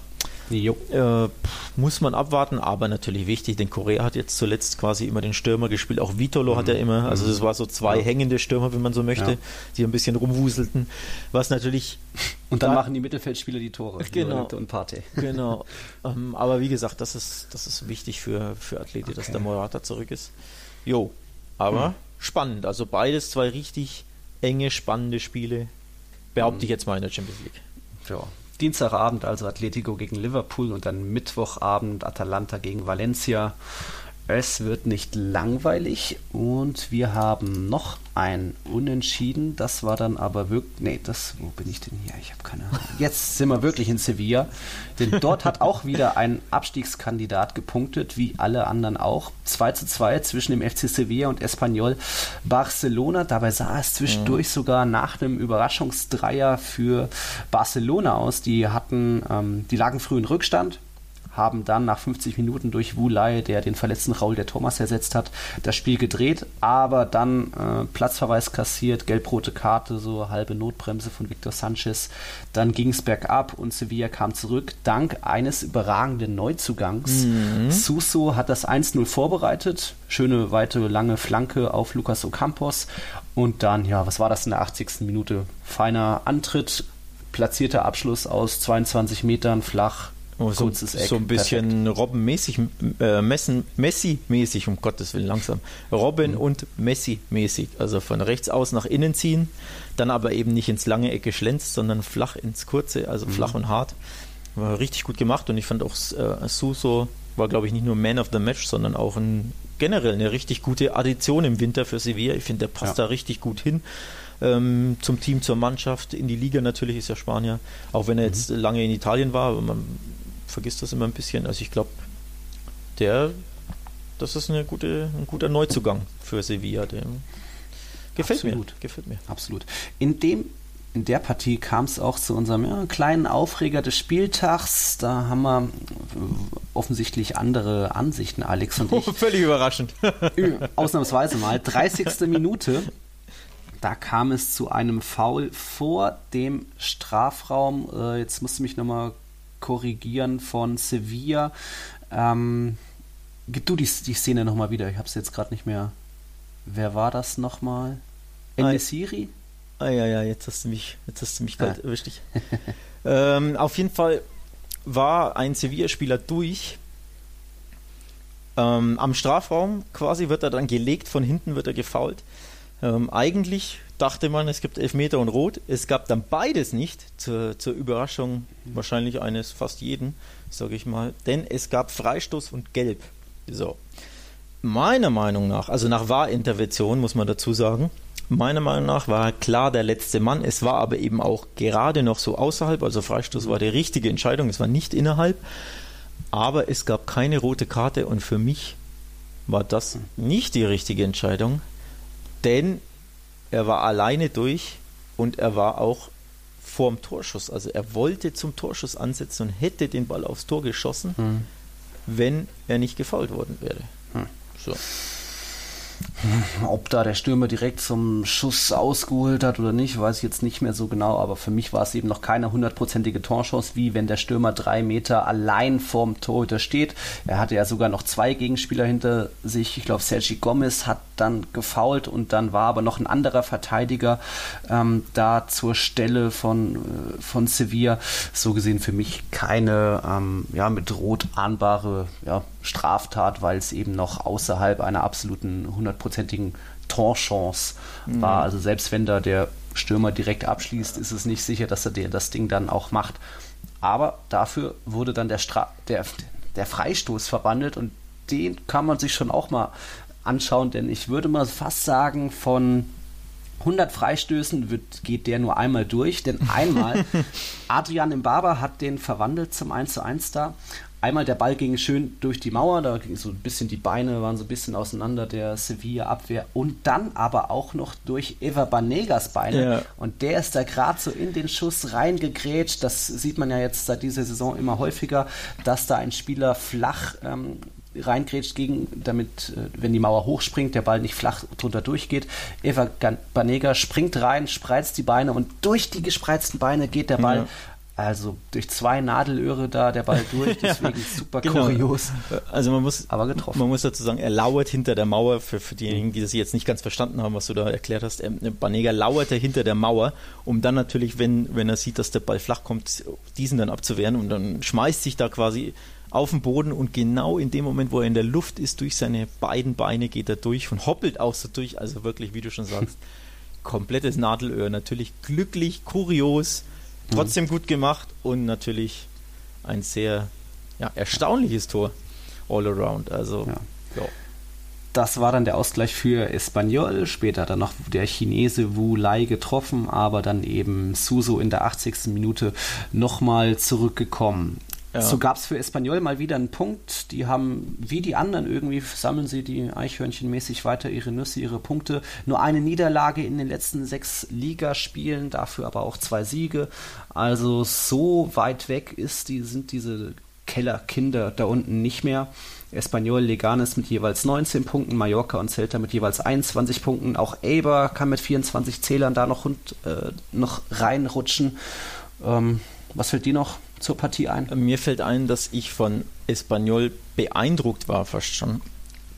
[SPEAKER 2] Äh, muss man abwarten, aber natürlich wichtig, denn Korea hat jetzt zuletzt quasi immer den Stürmer gespielt, auch Vitolo hat er immer, also das war so zwei
[SPEAKER 1] Mhm. Ja.
[SPEAKER 2] hängende Stürmer, wenn man so möchte,
[SPEAKER 1] Ja.
[SPEAKER 2] die ein bisschen rumwuselten, was natürlich
[SPEAKER 1] Und dann
[SPEAKER 2] Da-
[SPEAKER 1] machen die Mittelfeldspieler die Tore.
[SPEAKER 2] Genau.
[SPEAKER 1] Und, Partey.
[SPEAKER 2] Genau. ähm, aber wie gesagt, das ist, das ist wichtig für, für Athleti, dass der Morata zurück ist. Jo. Aber
[SPEAKER 1] Hm.
[SPEAKER 2] spannend. Also beides zwei richtig enge, spannende Spiele. Behaupte
[SPEAKER 1] Hm.
[SPEAKER 2] ich jetzt mal in der Champions League.
[SPEAKER 1] Ja. Dienstagabend also Atletico gegen Liverpool und dann Mittwochabend Atalanta gegen Valencia. Es wird nicht langweilig und wir haben noch ein Unentschieden. Das war dann aber wirklich. Nee, das. Wo bin ich denn hier? Ich habe keine Ahnung. Jetzt sind wir wirklich in Sevilla. Denn dort hat auch wieder ein Abstiegskandidat gepunktet, wie alle anderen auch. 2 zu 2 zwischen dem FC Sevilla und Espanyol Barcelona. Dabei sah es zwischendurch sogar nach einem Überraschungsdreier für Barcelona aus. Die hatten, ähm, die lagen früh in Rückstand haben dann nach 50 Minuten durch Wulai, der den verletzten Raul der Thomas ersetzt hat, das Spiel gedreht, aber dann äh, Platzverweis kassiert, gelb-rote Karte, so halbe Notbremse von Victor Sanchez. Dann ging es bergab und Sevilla kam zurück, dank eines überragenden Neuzugangs. Suso hat das 1-0 vorbereitet, schöne, weite, lange Flanke auf Lucas Ocampos und dann, ja, was war das in der 80. Minute? Feiner Antritt, platzierter Abschluss aus 22 Metern flach.
[SPEAKER 2] Oh, so, so, ein bisschen Robben-mäßig, äh, Messi-mäßig, um Gottes Willen langsam. Robin mhm. und Messi-mäßig. Also von rechts aus nach innen ziehen, dann aber eben nicht ins lange Ecke schlänzt, sondern flach ins kurze, also mhm. flach und hart. War richtig gut gemacht und ich fand auch äh, Suso war, glaube ich, nicht nur Man of the Match, sondern auch ein, generell eine richtig gute Addition im Winter für Sevilla. Ich finde, der passt ja. da richtig gut hin ähm, zum Team, zur Mannschaft, in die Liga natürlich ist er Spanier, auch wenn er mhm. jetzt lange in Italien war, aber man vergisst das immer ein bisschen. Also ich glaube, der, das ist eine gute, ein guter Neuzugang für Sevilla. Der gefällt
[SPEAKER 1] Absolut.
[SPEAKER 2] mir. Gefällt mir.
[SPEAKER 1] Absolut. In dem in der Partie kam es auch zu unserem ja, kleinen Aufreger des Spieltags. Da haben wir offensichtlich andere Ansichten, Alex und ich.
[SPEAKER 2] Oh, völlig überraschend.
[SPEAKER 1] Ausnahmsweise mal. 30. Minute da kam es zu einem Foul vor dem Strafraum. Äh, jetzt musst du mich nochmal korrigieren von Sevilla. Ähm, gib du die, die Szene nochmal wieder. Ich habe es jetzt gerade nicht mehr. Wer war das nochmal? Enesiri?
[SPEAKER 2] Ah ja, ja, jetzt hast du mich, jetzt hast du mich kalt ah. erwischt. ähm, auf jeden Fall war ein Sevilla-Spieler durch. Ähm, am Strafraum quasi wird er dann gelegt, von hinten wird er gefault. Ähm, eigentlich dachte man, es gibt Elfmeter und Rot. Es gab dann beides nicht, zur, zur Überraschung wahrscheinlich eines fast jeden, sage ich mal. Denn es gab Freistoß und Gelb. So. Meiner Meinung nach, also nach Wahrintervention muss man dazu sagen, meiner Meinung nach war klar der letzte Mann. Es war aber eben auch gerade noch so außerhalb, also Freistoß war die richtige Entscheidung, es war nicht innerhalb. Aber es gab keine rote Karte und für mich war das nicht die richtige Entscheidung, denn er war alleine durch und er war auch vorm Torschuss. Also er wollte zum Torschuss ansetzen und hätte den Ball aufs Tor geschossen, hm. wenn er nicht gefault worden wäre. Hm. So.
[SPEAKER 1] Ob da der Stürmer direkt zum Schuss ausgeholt hat oder nicht, weiß ich jetzt nicht mehr so genau, aber für mich war es eben noch keine hundertprozentige Torchance, wie wenn der Stürmer drei Meter allein vorm Torhüter steht. Er hatte ja sogar noch zwei Gegenspieler hinter sich. Ich glaube, Sergi Gomez hat dann gefault und dann war aber noch ein anderer Verteidiger ähm, da zur Stelle von, äh, von Sevilla. So gesehen für mich keine ähm, ja, mit Rot ahnbare ja, Straftat, weil es eben noch außerhalb einer absoluten hundertprozentigen Torchance mhm. war. Also selbst wenn da der Stürmer direkt abschließt, ist es nicht sicher, dass er der, das Ding dann auch macht. Aber dafür wurde dann der, Stra der, der Freistoß verwandelt und den kann man sich schon auch mal anschauen, denn ich würde mal fast sagen, von 100 Freistößen wird, geht der nur einmal durch, denn einmal Adrian Imbaba hat den verwandelt zum 1 zu 1 da einmal der Ball ging schön durch die Mauer, da ging so ein bisschen die Beine waren so ein bisschen auseinander der Sevilla Abwehr und dann aber auch noch durch Eva Banegas Beine ja. und der ist da gerade so in den Schuss reingegrätscht. Das sieht man ja jetzt seit dieser Saison immer häufiger, dass da ein Spieler flach ähm, reingrätscht gegen, damit, äh, wenn die Mauer hochspringt, der Ball nicht flach drunter durchgeht. Eva Banega springt rein, spreizt die Beine und durch die gespreizten Beine geht der Ball ja. Also durch zwei Nadelöhre da der Ball durch, deswegen ja, super genau. kurios.
[SPEAKER 2] Also man muss, aber getroffen. Man muss dazu sagen, er lauert hinter der Mauer. Für, für diejenigen, die das jetzt nicht ganz verstanden haben, was du da erklärt hast, er, Banega lauerte hinter der Mauer, um dann natürlich, wenn, wenn er sieht, dass der Ball flach kommt, diesen dann abzuwehren und dann schmeißt sich da quasi auf den Boden und genau in dem Moment, wo er in der Luft ist, durch seine beiden Beine geht er durch und hoppelt auch so durch. Also wirklich, wie du schon sagst, komplettes Nadelöhr. Natürlich glücklich, kurios Trotzdem gut gemacht und natürlich ein sehr ja, erstaunliches Tor all around. Also, ja. ja.
[SPEAKER 1] Das war dann der Ausgleich für Espanyol. Später hat dann noch der Chinese Wu Lai getroffen, aber dann eben Suso in der 80. Minute nochmal zurückgekommen. Ja. So gab es für Espanyol mal wieder einen Punkt. Die haben, wie die anderen, irgendwie sammeln sie die Eichhörnchen mäßig weiter ihre Nüsse, ihre Punkte. Nur eine Niederlage in den letzten sechs Ligaspielen, dafür aber auch zwei Siege. Also so weit weg ist die, sind diese Kellerkinder da unten nicht mehr. Espanyol Leganes mit jeweils 19 Punkten, Mallorca und Celta mit jeweils 21 Punkten. Auch Eber kann mit 24 Zählern da noch, äh, noch reinrutschen. Ähm, was fällt dir noch zur Partie ein?
[SPEAKER 2] Mir fällt ein, dass ich von Espanyol beeindruckt war, fast schon.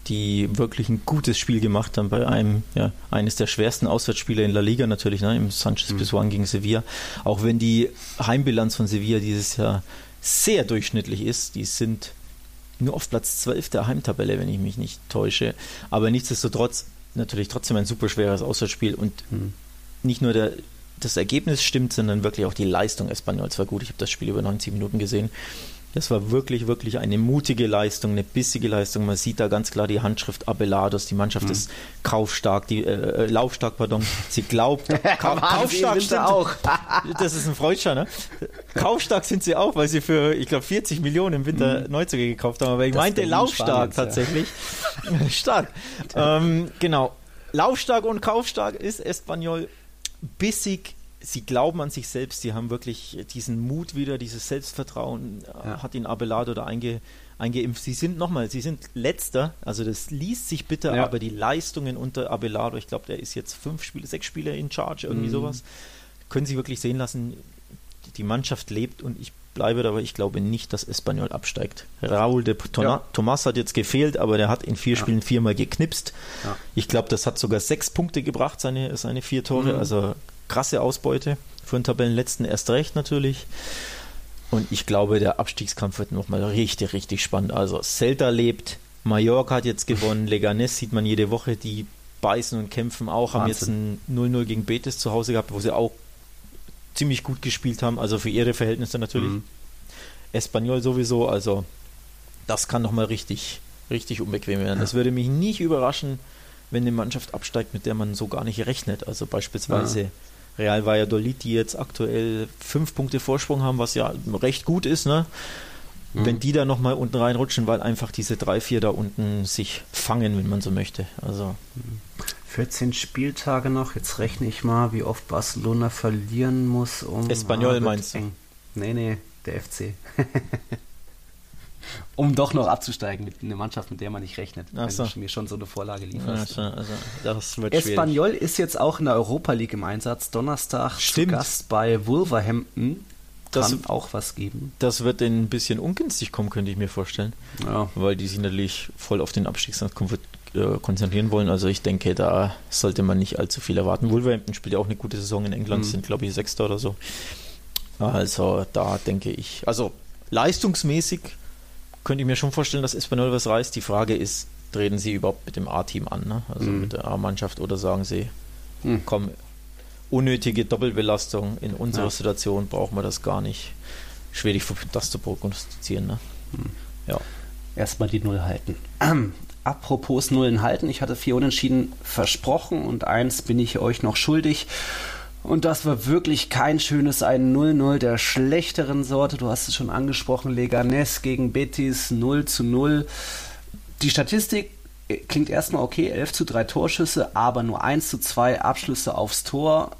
[SPEAKER 2] die wirklich ein gutes Spiel gemacht haben bei einem, ja, eines der schwersten Auswärtsspiele in La Liga natürlich, ne, im Sanchez mhm. Pizjuan gegen Sevilla. Auch wenn die Heimbilanz von Sevilla dieses Jahr sehr durchschnittlich ist, die sind nur auf Platz 12 der Heimtabelle, wenn ich mich nicht täusche. Aber nichtsdestotrotz natürlich trotzdem ein super schweres Auswärtsspiel und mhm. nicht nur der, das Ergebnis stimmt, sondern wirklich auch die Leistung Espanyols war gut. Ich habe das Spiel über 90 Minuten gesehen. Das war wirklich, wirklich eine mutige Leistung, eine bissige Leistung. Man sieht da ganz klar die Handschrift Abelados. Die Mannschaft mhm. ist kaufstark, die, äh, äh laufstark, pardon. Sie glaubt, Ka kaufstark sind auch. das ist ein Freudscher, ne? Kaufstark sind sie auch, weil sie für, ich glaube, 40 Millionen im Winter mhm. Neuzüge gekauft haben. Aber ich das meinte laufstark tatsächlich. Ja. Stark. ähm, genau. Laufstark und kaufstark ist Espanyol bissig sie glauben an sich selbst, sie haben wirklich diesen Mut wieder, dieses Selbstvertrauen ja. hat ihn Abelado da einge, eingeimpft. Sie sind nochmal, sie sind letzter, also das liest sich bitter, ja. aber die Leistungen unter Abelado, ich glaube, der ist jetzt fünf Spiele, sechs Spiele in Charge, irgendwie mhm. sowas, können sie wirklich sehen lassen, die Mannschaft lebt und ich bleibe dabei, ich glaube nicht, dass Espanyol absteigt. Raúl de ja. Tomas hat jetzt gefehlt, aber der hat in vier Spielen viermal geknipst. Ich glaube, das hat sogar sechs Punkte gebracht, seine, seine vier Tore, mhm. also krasse Ausbeute für den Tabellenletzten erst recht natürlich. Und ich glaube, der Abstiegskampf wird nochmal richtig, richtig spannend. Also Celta lebt, Mallorca hat jetzt gewonnen, Leganes sieht man jede Woche, die beißen und kämpfen auch, Wahnsinn. haben jetzt ein 0-0 gegen Betis zu Hause gehabt, wo sie auch ziemlich gut gespielt haben, also für ihre Verhältnisse natürlich. Mhm. Espanyol sowieso, also das kann nochmal richtig, richtig unbequem werden. Ja. Das würde mich nicht überraschen, wenn eine Mannschaft absteigt, mit der man so gar nicht rechnet. Also beispielsweise ja. Real Valladolid, die jetzt aktuell fünf Punkte Vorsprung haben, was ja recht gut ist, ne? Mhm. Wenn die da nochmal unten reinrutschen, weil einfach diese drei, vier da unten sich fangen, wenn man so möchte. Also.
[SPEAKER 1] 14 Spieltage noch, jetzt rechne ich mal, wie oft Barcelona verlieren muss, um.
[SPEAKER 2] Espanyol meinst du?
[SPEAKER 1] Nee, nee, der FC. um doch noch abzusteigen mit einer Mannschaft, mit der man nicht rechnet,
[SPEAKER 2] Ach wenn
[SPEAKER 1] du mir schon so eine Vorlage lieferst.
[SPEAKER 2] Ja, also, das wird
[SPEAKER 1] Espanyol schwierig. ist jetzt auch in der Europa League im Einsatz. Donnerstag
[SPEAKER 2] Stimmt.
[SPEAKER 1] zu Gast bei Wolverhampton. Das kann auch was geben.
[SPEAKER 2] Das wird denen ein bisschen ungünstig kommen, könnte ich mir vorstellen. Ja. Weil die sich natürlich voll auf den Abstiegskampf äh, konzentrieren wollen. Also ich denke, da sollte man nicht allzu viel erwarten. Wolverhampton spielt ja auch eine gute Saison in England, mhm. sind glaube ich Sechster oder so. Also da denke ich, also leistungsmäßig könnte ich mir schon vorstellen, dass Espanyol was reißt. Die Frage ist, treten sie überhaupt mit dem A-Team an, ne? also mhm. mit der A-Mannschaft, oder sagen sie, mhm. komm, unnötige Doppelbelastung in unserer ja. Situation brauchen wir das gar nicht. Schwierig, das zu prognostizieren. Ne?
[SPEAKER 1] Mhm. Ja. Erstmal die Null halten. Apropos Nullen halten, ich hatte vier Unentschieden versprochen und eins bin ich euch noch schuldig. Und das war wirklich kein schönes ein 0-0 der schlechteren Sorte. Du hast es schon angesprochen, Leganes gegen Betis 0 zu 0. Die Statistik äh, klingt erstmal okay, 11 zu 3 Torschüsse, aber nur 1 zu 2 Abschlüsse aufs Tor.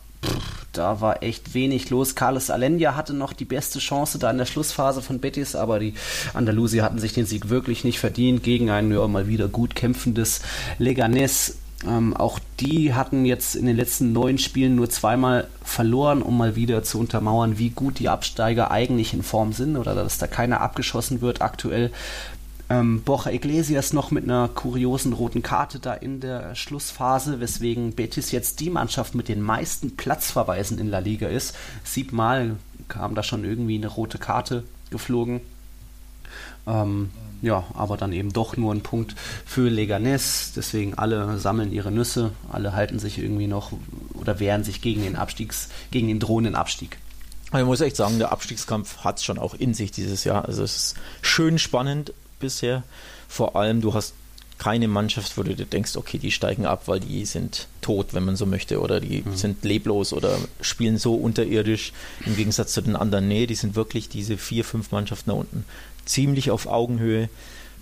[SPEAKER 1] Da war echt wenig los. Carlos Alenya hatte noch die beste Chance da in der Schlussphase von Betis, aber die Andalusier hatten sich den Sieg wirklich nicht verdient gegen ein ja, mal wieder gut kämpfendes Leganes. Ähm, auch die hatten jetzt in den letzten neun Spielen nur zweimal verloren, um mal wieder zu untermauern, wie gut die Absteiger eigentlich in Form sind oder dass da keiner abgeschossen wird aktuell. Ähm, Borja Iglesias noch mit einer kuriosen roten Karte da in der Schlussphase, weswegen Betis jetzt die Mannschaft mit den meisten Platzverweisen in La Liga ist. Siebenmal kam da schon irgendwie eine rote Karte geflogen. Ähm, ja, aber dann eben doch nur ein Punkt für Leganes. Deswegen alle sammeln ihre Nüsse, alle halten sich irgendwie noch oder wehren sich gegen den Abstiegs, gegen den drohenden Abstieg.
[SPEAKER 2] Ich muss echt sagen, der Abstiegskampf hat es schon auch in sich dieses Jahr. Also es ist schön spannend bisher. Vor allem, du hast keine Mannschaft, wo du dir denkst, okay, die steigen ab, weil die sind tot, wenn man so möchte, oder die mhm. sind leblos oder spielen so unterirdisch im Gegensatz zu den anderen. Nee, die sind wirklich diese vier, fünf Mannschaften da unten ziemlich auf Augenhöhe.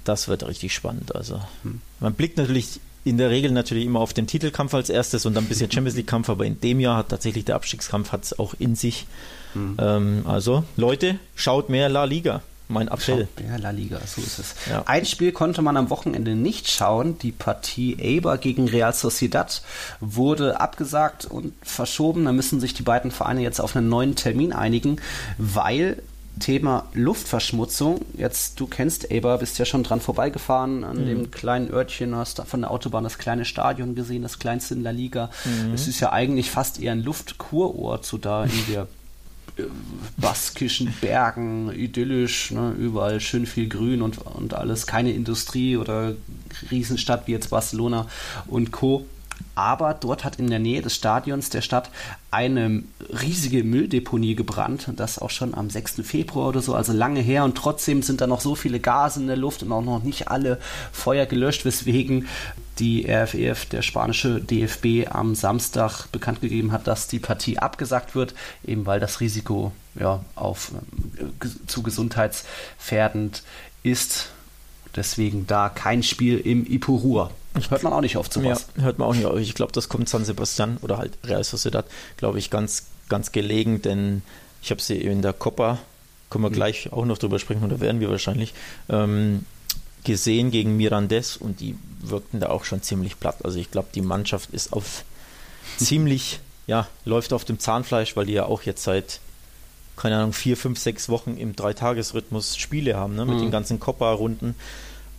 [SPEAKER 2] Das wird richtig spannend. Also hm. man blickt natürlich in der Regel natürlich immer auf den Titelkampf als erstes und dann ein bisschen Champions League Kampf, aber in dem Jahr hat tatsächlich der Abstiegskampf hat auch in sich. Mhm. Ähm, also Leute, schaut mehr La Liga. Mein Appell.
[SPEAKER 1] Mehr La Liga, so ist es. Ja. Ein Spiel konnte man am Wochenende nicht schauen. Die Partie Eber gegen Real Sociedad wurde abgesagt und verschoben. Da müssen sich die beiden Vereine jetzt auf einen neuen Termin einigen, weil Thema Luftverschmutzung. Jetzt, du kennst Eber, bist ja schon dran vorbeigefahren an mhm. dem kleinen Örtchen, hast von der Autobahn das kleine Stadion gesehen, das kleinste in der Liga. Mhm. Es ist ja eigentlich fast eher ein Luftkurort, so da in der baskischen Bergen, idyllisch, ne, überall schön viel Grün und, und alles, keine Industrie oder Riesenstadt wie jetzt Barcelona und Co. Aber dort hat in der Nähe des Stadions der Stadt eine riesige Mülldeponie gebrannt. Das auch schon am 6. Februar oder so, also lange her. Und trotzdem sind da noch so viele Gase in der Luft und auch noch nicht alle Feuer gelöscht, weswegen die RFEF, e der spanische DFB, am Samstag bekannt gegeben hat, dass die Partie abgesagt wird, eben weil das Risiko ja, auf, äh, zu gesundheitsfährdend ist. Deswegen da kein Spiel im Ipurua. Hört man auch nicht oft sowas.
[SPEAKER 2] Ja, hört man auch nicht oft. Ich glaube, das kommt San Sebastian oder halt Real Sociedad, glaube ich, ganz, ganz gelegen, denn ich habe sie in der Copa, können wir mhm. gleich auch noch drüber sprechen, oder werden wir wahrscheinlich, ähm, gesehen gegen Mirandes und die wirkten da auch schon ziemlich platt. Also ich glaube, die Mannschaft ist auf ziemlich, ja, läuft auf dem Zahnfleisch, weil die ja auch jetzt seit, keine Ahnung, vier, fünf, sechs Wochen im Dreitagesrhythmus Spiele haben, ne, mit mhm. den ganzen Copa-Runden.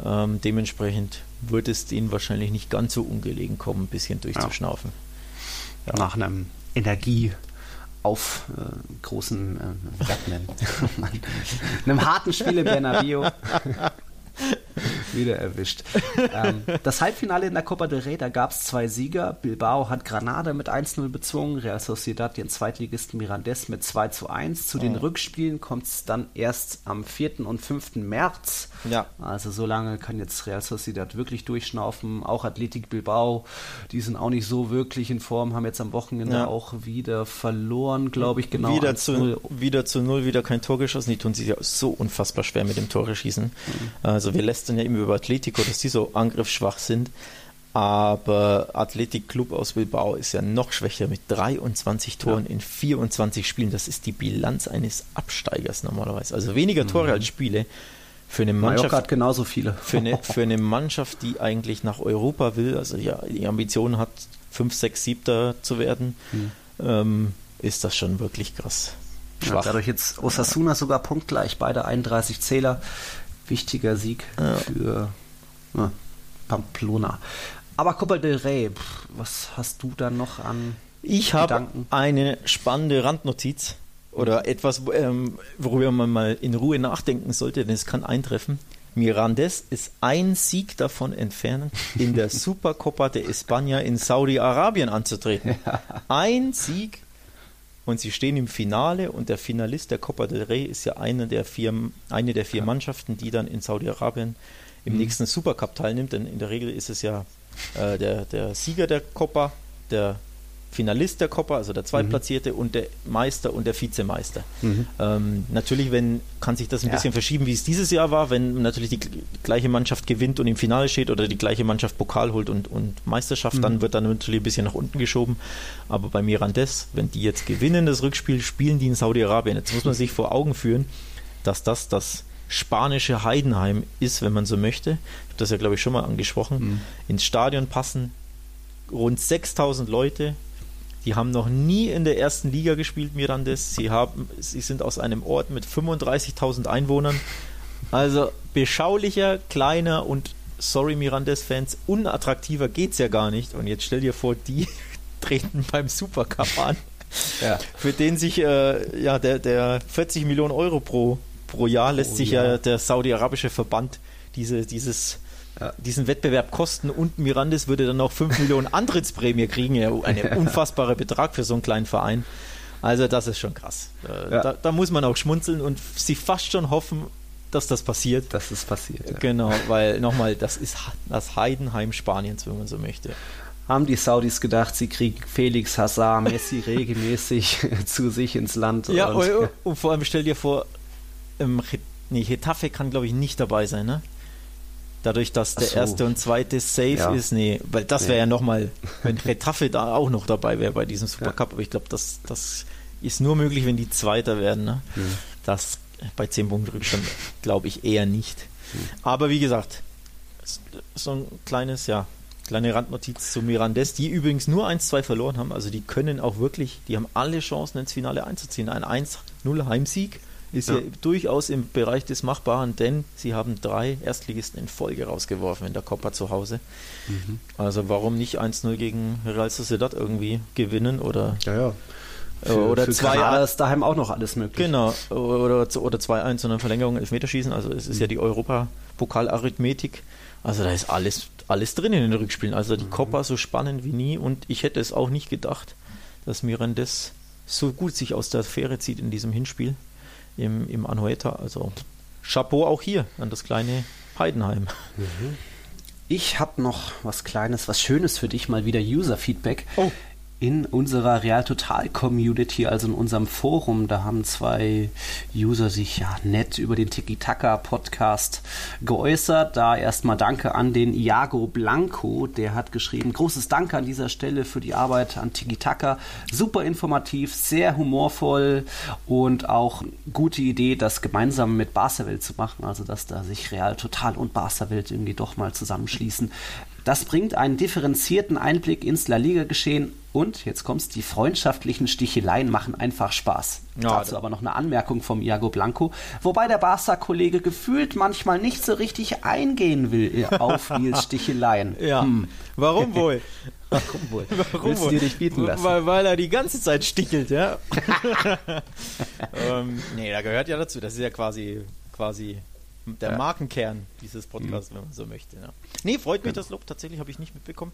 [SPEAKER 2] Ähm, dementsprechend wird es denen wahrscheinlich nicht ganz so ungelegen kommen, ein bisschen durchzuschnaufen.
[SPEAKER 1] Ja. Ja. Nach einem Energie auf äh, großen äh, einem harten Spiel in Bernabeu Wieder erwischt. ähm, das Halbfinale in der Copa del Rey, da gab es zwei Sieger. Bilbao hat Granada mit 1-0 bezwungen, Real Sociedad den Zweitligisten Mirandes mit 2 1. Zu oh. den Rückspielen kommt es dann erst am 4. und 5. März. Ja. Also so lange kann jetzt Real Sociedad wirklich durchschnaufen. Auch Athletic Bilbao, die sind auch nicht so wirklich in Form, haben jetzt am Wochenende ja. auch wieder verloren, glaube ich, genau.
[SPEAKER 2] Wieder zu, wieder zu null, wieder kein Tor geschossen. Die tun sich ja so unfassbar schwer mit dem Tore schießen. Mhm. Also wir lästern ja immer über Atletico, dass die so angriffsschwach sind. Aber Athletic Club aus Bilbao ist ja noch schwächer mit 23 Toren ja. in 24 Spielen. Das ist die Bilanz eines Absteigers normalerweise. Also weniger Tore mhm. als Spiele. Für eine Mannschaft
[SPEAKER 1] hat genauso viele.
[SPEAKER 2] Für eine, für eine Mannschaft, die eigentlich nach Europa will, also ja, die Ambition hat, 5, 6, 7 zu werden, mhm. ähm, ist das schon wirklich krass.
[SPEAKER 1] Ja, dadurch jetzt Osasuna sogar punktgleich, beide 31 Zähler wichtiger Sieg ja. für ja, Pamplona. Aber Copa del Rey, was hast du da noch an
[SPEAKER 2] Ich habe eine spannende Randnotiz oder etwas, ähm, worüber man mal in Ruhe nachdenken sollte, denn es kann eintreffen. Mirandes ist ein Sieg davon entfernt, in der Supercopa de España in Saudi-Arabien anzutreten. Ein Sieg und sie stehen im Finale und der Finalist der Copa del Rey ist ja eine der vier, eine der vier ja. Mannschaften, die dann in Saudi-Arabien im mhm. nächsten Supercup teilnimmt, denn in der Regel ist es ja äh, der, der Sieger der Copa, der Finalist der Copa, also der Zweitplatzierte mhm. und der Meister und der Vizemeister. Mhm. Ähm, natürlich, wenn kann sich das ein ja. bisschen verschieben, wie es dieses Jahr war, wenn natürlich die gleiche Mannschaft gewinnt und im Finale steht oder die gleiche Mannschaft Pokal holt und, und Meisterschaft, mhm. dann wird dann natürlich ein bisschen nach unten geschoben. Aber bei Mirandes, wenn die jetzt gewinnen das Rückspiel, spielen die in Saudi-Arabien. Jetzt muss man sich vor Augen führen, dass das das spanische Heidenheim ist, wenn man so möchte. Ich habe das ja, glaube ich, schon mal angesprochen. Mhm. Ins Stadion passen rund 6000 Leute, die haben noch nie in der ersten Liga gespielt, Mirandes. Sie, haben, sie sind aus einem Ort mit 35.000 Einwohnern. Also beschaulicher, kleiner und, sorry Mirandes-Fans, unattraktiver geht es ja gar nicht. Und jetzt stell dir vor, die treten beim Supercup an. Ja. Für den sich äh, ja, der, der 40 Millionen Euro pro, pro Jahr lässt oh, sich ja. ja der saudi-arabische Verband diese, dieses. Diesen Wettbewerb kosten und Mirandes würde dann noch 5 Millionen Antrittsprämie kriegen. Ja, ein unfassbarer Betrag für so einen kleinen Verein. Also das ist schon krass. Äh, ja. Da, da, muss man auch schmunzeln und sich fast schon hoffen, dass das passiert.
[SPEAKER 1] Dass es passiert.
[SPEAKER 2] Ja. Genau, weil nochmal, das ist das Heidenheim Spaniens, wenn man so möchte.
[SPEAKER 1] Haben die Saudis gedacht, sie kriegen Felix Hazard, Messi regelmäßig zu sich ins Land.
[SPEAKER 2] Ja, und, und, und vor allem stell dir vor, ähm, nee, Hetafe kann glaube ich nicht dabei sein, ne? Dadurch, dass der so. erste und zweite safe ja. ist. Nee, weil das wäre nee. ja nochmal, wenn Retafe da auch noch dabei wäre bei diesem Supercup, ja. aber ich glaube, das, das ist nur möglich, wenn die Zweiter werden. Ne? Mhm. Das bei 10 Punkten Rückstand glaube ich eher nicht. Mhm. Aber wie gesagt, so ein kleines, ja, kleine Randnotiz zu Mirandes, die übrigens nur 1-2 verloren haben. Also die können auch wirklich, die haben alle Chancen ins Finale einzuziehen. Ein 1-0 Heimsieg ist ja. ja. durchaus im Bereich des Machbaren, denn sie haben drei Erstligisten in Folge rausgeworfen in der Copa zu Hause. Mhm. Also warum nicht 1-0 gegen Real Sociedad irgendwie gewinnen oder
[SPEAKER 1] ja, ja.
[SPEAKER 2] Für, oder 2
[SPEAKER 1] ist daheim auch noch alles möglich.
[SPEAKER 2] Genau, oder, oder 2-1 und dann Verlängerung Elfmeterschießen. Also es ist mhm. ja die Europapokal-Arithmetik. Also da ist alles, alles drin in den Rückspielen. Also die mhm. Copa so spannend wie nie und ich hätte es auch nicht gedacht, dass Mirandes so gut sich aus der Affäre zieht in diesem Hinspiel im, im Anoeta. Also Chapeau auch hier an das kleine Heidenheim. Mhm.
[SPEAKER 1] Ich habe noch was Kleines, was Schönes für dich, mal wieder User-Feedback. Oh in unserer Real Total Community, also in unserem Forum, da haben zwei User sich ja nett über den Tiki-Taka Podcast geäußert. Da erstmal Danke an den Iago Blanco, der hat geschrieben, großes Danke an dieser Stelle für die Arbeit an Tiki-Taka. Super informativ, sehr humorvoll und auch gute Idee, das gemeinsam mit Barca-Welt zu machen, also dass da sich Real Total und Barca-Welt irgendwie doch mal zusammenschließen. Das bringt einen differenzierten Einblick ins La Liga-Geschehen und jetzt kommt's, die freundschaftlichen Sticheleien machen einfach Spaß. Ja, Dazu aber noch eine Anmerkung vom Iago Blanco, wobei der Barca-Kollege gefühlt manchmal nicht so richtig eingehen will auf Nils Sticheleien.
[SPEAKER 2] Ja. Hm. Warum wohl?
[SPEAKER 1] Warum wohl? Warum Willst du dir dich bieten lassen?
[SPEAKER 2] Weil, weil er die ganze Zeit stichelt, ja. ähm, nee, da gehört ja dazu. Das ist ja quasi, quasi der ja. Markenkern dieses Podcasts, mhm. wenn man so möchte. Ja. Nee, freut mich das Lob. Tatsächlich habe ich nicht mitbekommen.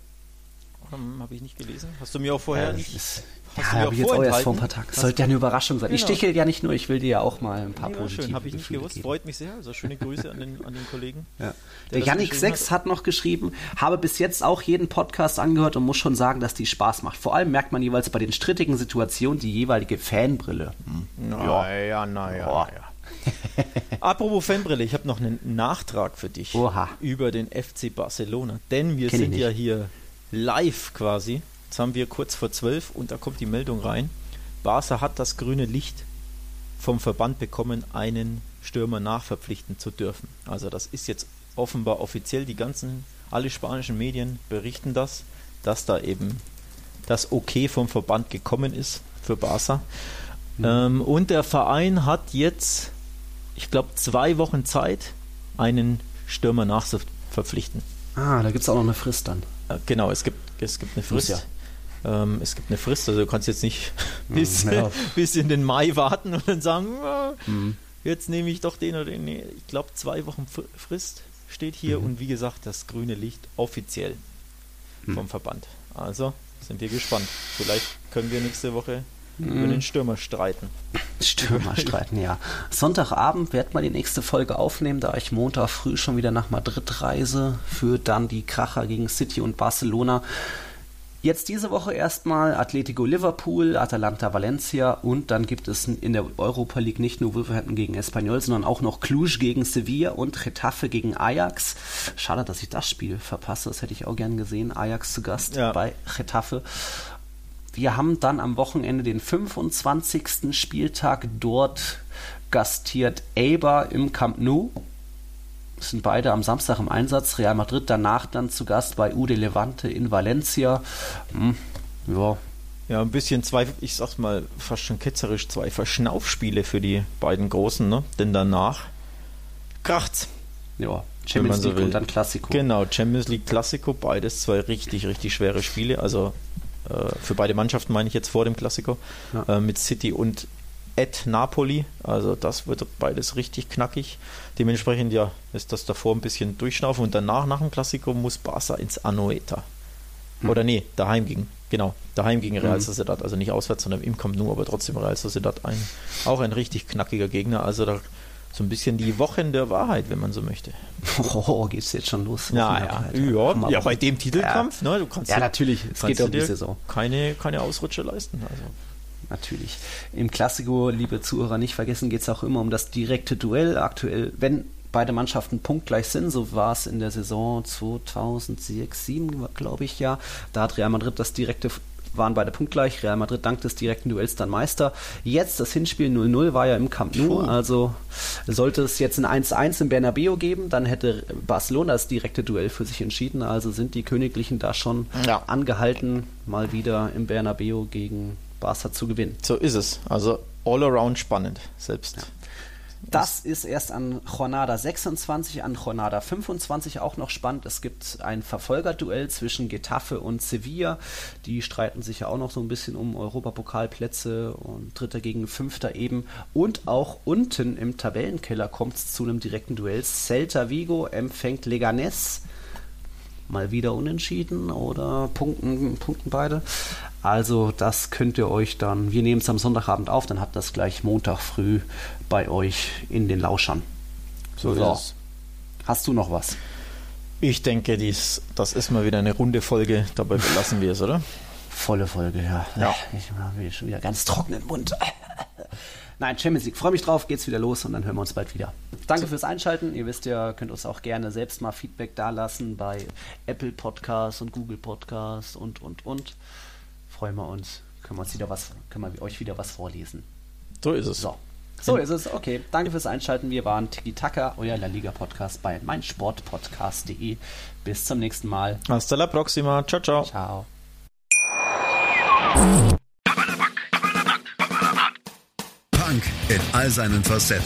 [SPEAKER 2] Um, habe ich nicht gelesen. Hast du mir auch vorher ja, nicht.
[SPEAKER 1] Ist, ja, habe ich jetzt auch erst vor ein paar Tagen. Sollte ja eine Überraschung sein. Genau. Ich stichel ja nicht nur, ich will dir ja auch mal ein paar ja, positive
[SPEAKER 2] schön, habe ich nicht gewusst. Geben. Freut mich sehr. Also schöne Grüße an den, an den Kollegen.
[SPEAKER 1] Ja. Der Yannick 6 hat. hat noch geschrieben, habe bis jetzt auch jeden Podcast angehört und muss schon sagen, dass die Spaß macht. Vor allem merkt man jeweils bei den strittigen Situationen die jeweilige Fanbrille.
[SPEAKER 2] Hm. Naja, naja, naja. Apropos Fanbrille, ich habe noch einen Nachtrag für dich
[SPEAKER 1] Oha.
[SPEAKER 2] über den FC Barcelona. Denn wir Kenn sind ja hier live quasi. Jetzt haben wir kurz vor zwölf und da kommt die Meldung rein. Barca hat das grüne Licht vom Verband bekommen, einen Stürmer nachverpflichten zu dürfen. Also das ist jetzt offenbar offiziell. Die ganzen, alle spanischen Medien berichten das, dass da eben das Okay vom Verband gekommen ist für Barca. Mhm. Ähm, und der Verein hat jetzt ich glaube, zwei Wochen Zeit, einen Stürmer nachzuverpflichten.
[SPEAKER 1] Ah, da gibt es auch noch eine Frist dann.
[SPEAKER 2] Äh, genau, es gibt, es gibt eine Frist. Ja. Ähm, es gibt eine Frist, also du kannst jetzt nicht bis, ja. bis in den Mai warten und dann sagen, oh, mhm. jetzt nehme ich doch den oder den. Ich glaube, zwei Wochen Frist steht hier mhm. und wie gesagt, das grüne Licht offiziell mhm. vom Verband. Also sind wir gespannt. Vielleicht können wir nächste Woche über den mhm. Stürmer streiten.
[SPEAKER 1] Stürmer streiten, ja. Sonntagabend werden wir die nächste Folge aufnehmen, da ich Montag früh schon wieder nach Madrid reise für dann die Kracher gegen City und Barcelona. Jetzt diese Woche erstmal Atletico Liverpool, Atalanta Valencia und dann gibt es in der Europa League nicht nur Wolverhampton gegen Espanyol, sondern auch noch Cluj gegen Sevilla und Getafe gegen Ajax. Schade, dass ich das Spiel verpasse, das hätte ich auch gern gesehen. Ajax zu Gast ja. bei Getafe. Wir haben dann am Wochenende den 25. Spieltag dort gastiert Eibar im Camp Nou. Sind beide am Samstag im Einsatz. Real Madrid danach dann zu Gast bei Ude Levante in Valencia. Hm,
[SPEAKER 2] ja. Ja, ein bisschen zwei, ich sag's mal fast schon ketzerisch, zwei Verschnaufspiele für die beiden Großen, ne? Denn danach kracht's.
[SPEAKER 1] Ja, Champions League so und dann Klassiko.
[SPEAKER 2] Genau, Champions League Klassiko, beides zwei richtig, richtig schwere Spiele. Also für beide Mannschaften meine ich jetzt vor dem Klassiker, ja. äh, mit City und at Napoli. Also das wird beides richtig knackig. Dementsprechend ja ist das davor ein bisschen durchschnaufen und danach nach dem Klassiker muss Barca ins Anoeta. Hm. Oder nee, daheim gegen, genau, daheim gegen Real hm. Sociedad, also nicht auswärts, sondern im Camp Nou, aber trotzdem Real Sociedad ein, auch ein richtig knackiger Gegner. Also da so ein bisschen die Wochen der Wahrheit, wenn man so möchte.
[SPEAKER 1] Oh, geht's jetzt schon los?
[SPEAKER 2] Ja, ja, ja, ja, bei dem Titelkampf,
[SPEAKER 1] ja.
[SPEAKER 2] ne,
[SPEAKER 1] du kannst ja, natürlich,
[SPEAKER 2] es geht um die Saison. Keine, keine Ausrutsche leisten. Also.
[SPEAKER 1] Natürlich. Im Klassiko, liebe Zuhörer, nicht vergessen, geht es auch immer um das direkte Duell. Aktuell, wenn beide Mannschaften punktgleich sind, so war es in der Saison 2006, 2007, glaube ich ja. Da hat Real Madrid das direkte waren beide punktgleich. Real Madrid dank des direkten Duells dann Meister. Jetzt das Hinspiel 0-0 war ja im Camp Nou, also sollte es jetzt ein 1-1 im Bernabeu geben, dann hätte Barcelona das direkte Duell für sich entschieden. Also sind die Königlichen da schon ja. angehalten, mal wieder im Bernabeu gegen Barca zu gewinnen.
[SPEAKER 2] So ist es. Also all around spannend. Selbst. Ja.
[SPEAKER 1] Das ist erst an Jornada 26, an Jornada 25 auch noch spannend. Es gibt ein Verfolgerduell zwischen Getafe und Sevilla. Die streiten sich ja auch noch so ein bisschen um Europapokalplätze und Dritter gegen Fünfter eben. Und auch unten im Tabellenkeller kommt es zu einem direkten Duell. Celta Vigo empfängt Leganes mal wieder unentschieden oder punkten, punkten beide. Also das könnt ihr euch dann, wir nehmen es am Sonntagabend auf, dann habt ihr das gleich Montag früh bei euch in den Lauschern.
[SPEAKER 2] So, so. ist es.
[SPEAKER 1] Hast du noch was?
[SPEAKER 2] Ich denke, dies, das ist mal wieder eine runde Folge. Dabei belassen wir es, oder?
[SPEAKER 1] Volle Folge, ja. ja. Ich habe schon wieder ganz trockenen Mund. Nein, Champions League. Freue mich drauf, geht's wieder los und dann hören wir uns bald wieder. Danke fürs Einschalten. Ihr wisst ja, könnt uns auch gerne selbst mal Feedback dalassen bei Apple Podcasts und Google Podcasts und und und. Freuen wir uns. Können wir uns wieder was, können wir euch wieder was vorlesen.
[SPEAKER 2] So ist es.
[SPEAKER 1] So. So ist es. Okay. Danke fürs Einschalten. Wir waren Tiki Taka, euer La Liga Podcast bei meinsportpodcast.de. Bis zum nächsten Mal.
[SPEAKER 2] Hasta la próxima. Ciao, ciao.
[SPEAKER 1] Ciao.
[SPEAKER 3] Punk in all seinen Facetten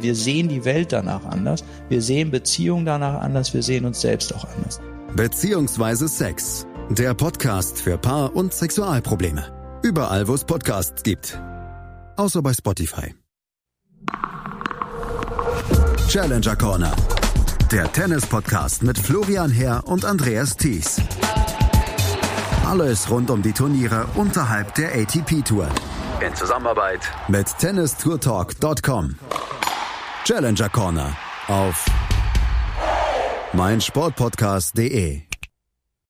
[SPEAKER 6] Wir sehen die Welt danach anders. Wir sehen Beziehungen danach anders. Wir sehen uns selbst auch anders.
[SPEAKER 3] Beziehungsweise Sex. Der Podcast für Paar- und Sexualprobleme. Überall, wo es Podcasts gibt. Außer bei Spotify. Challenger Corner. Der Tennis-Podcast mit Florian Herr und Andreas Thies. Alles rund um die Turniere unterhalb der ATP-Tour. In Zusammenarbeit mit tennistourtalk.com. Challenger Corner auf meinsportpodcast.de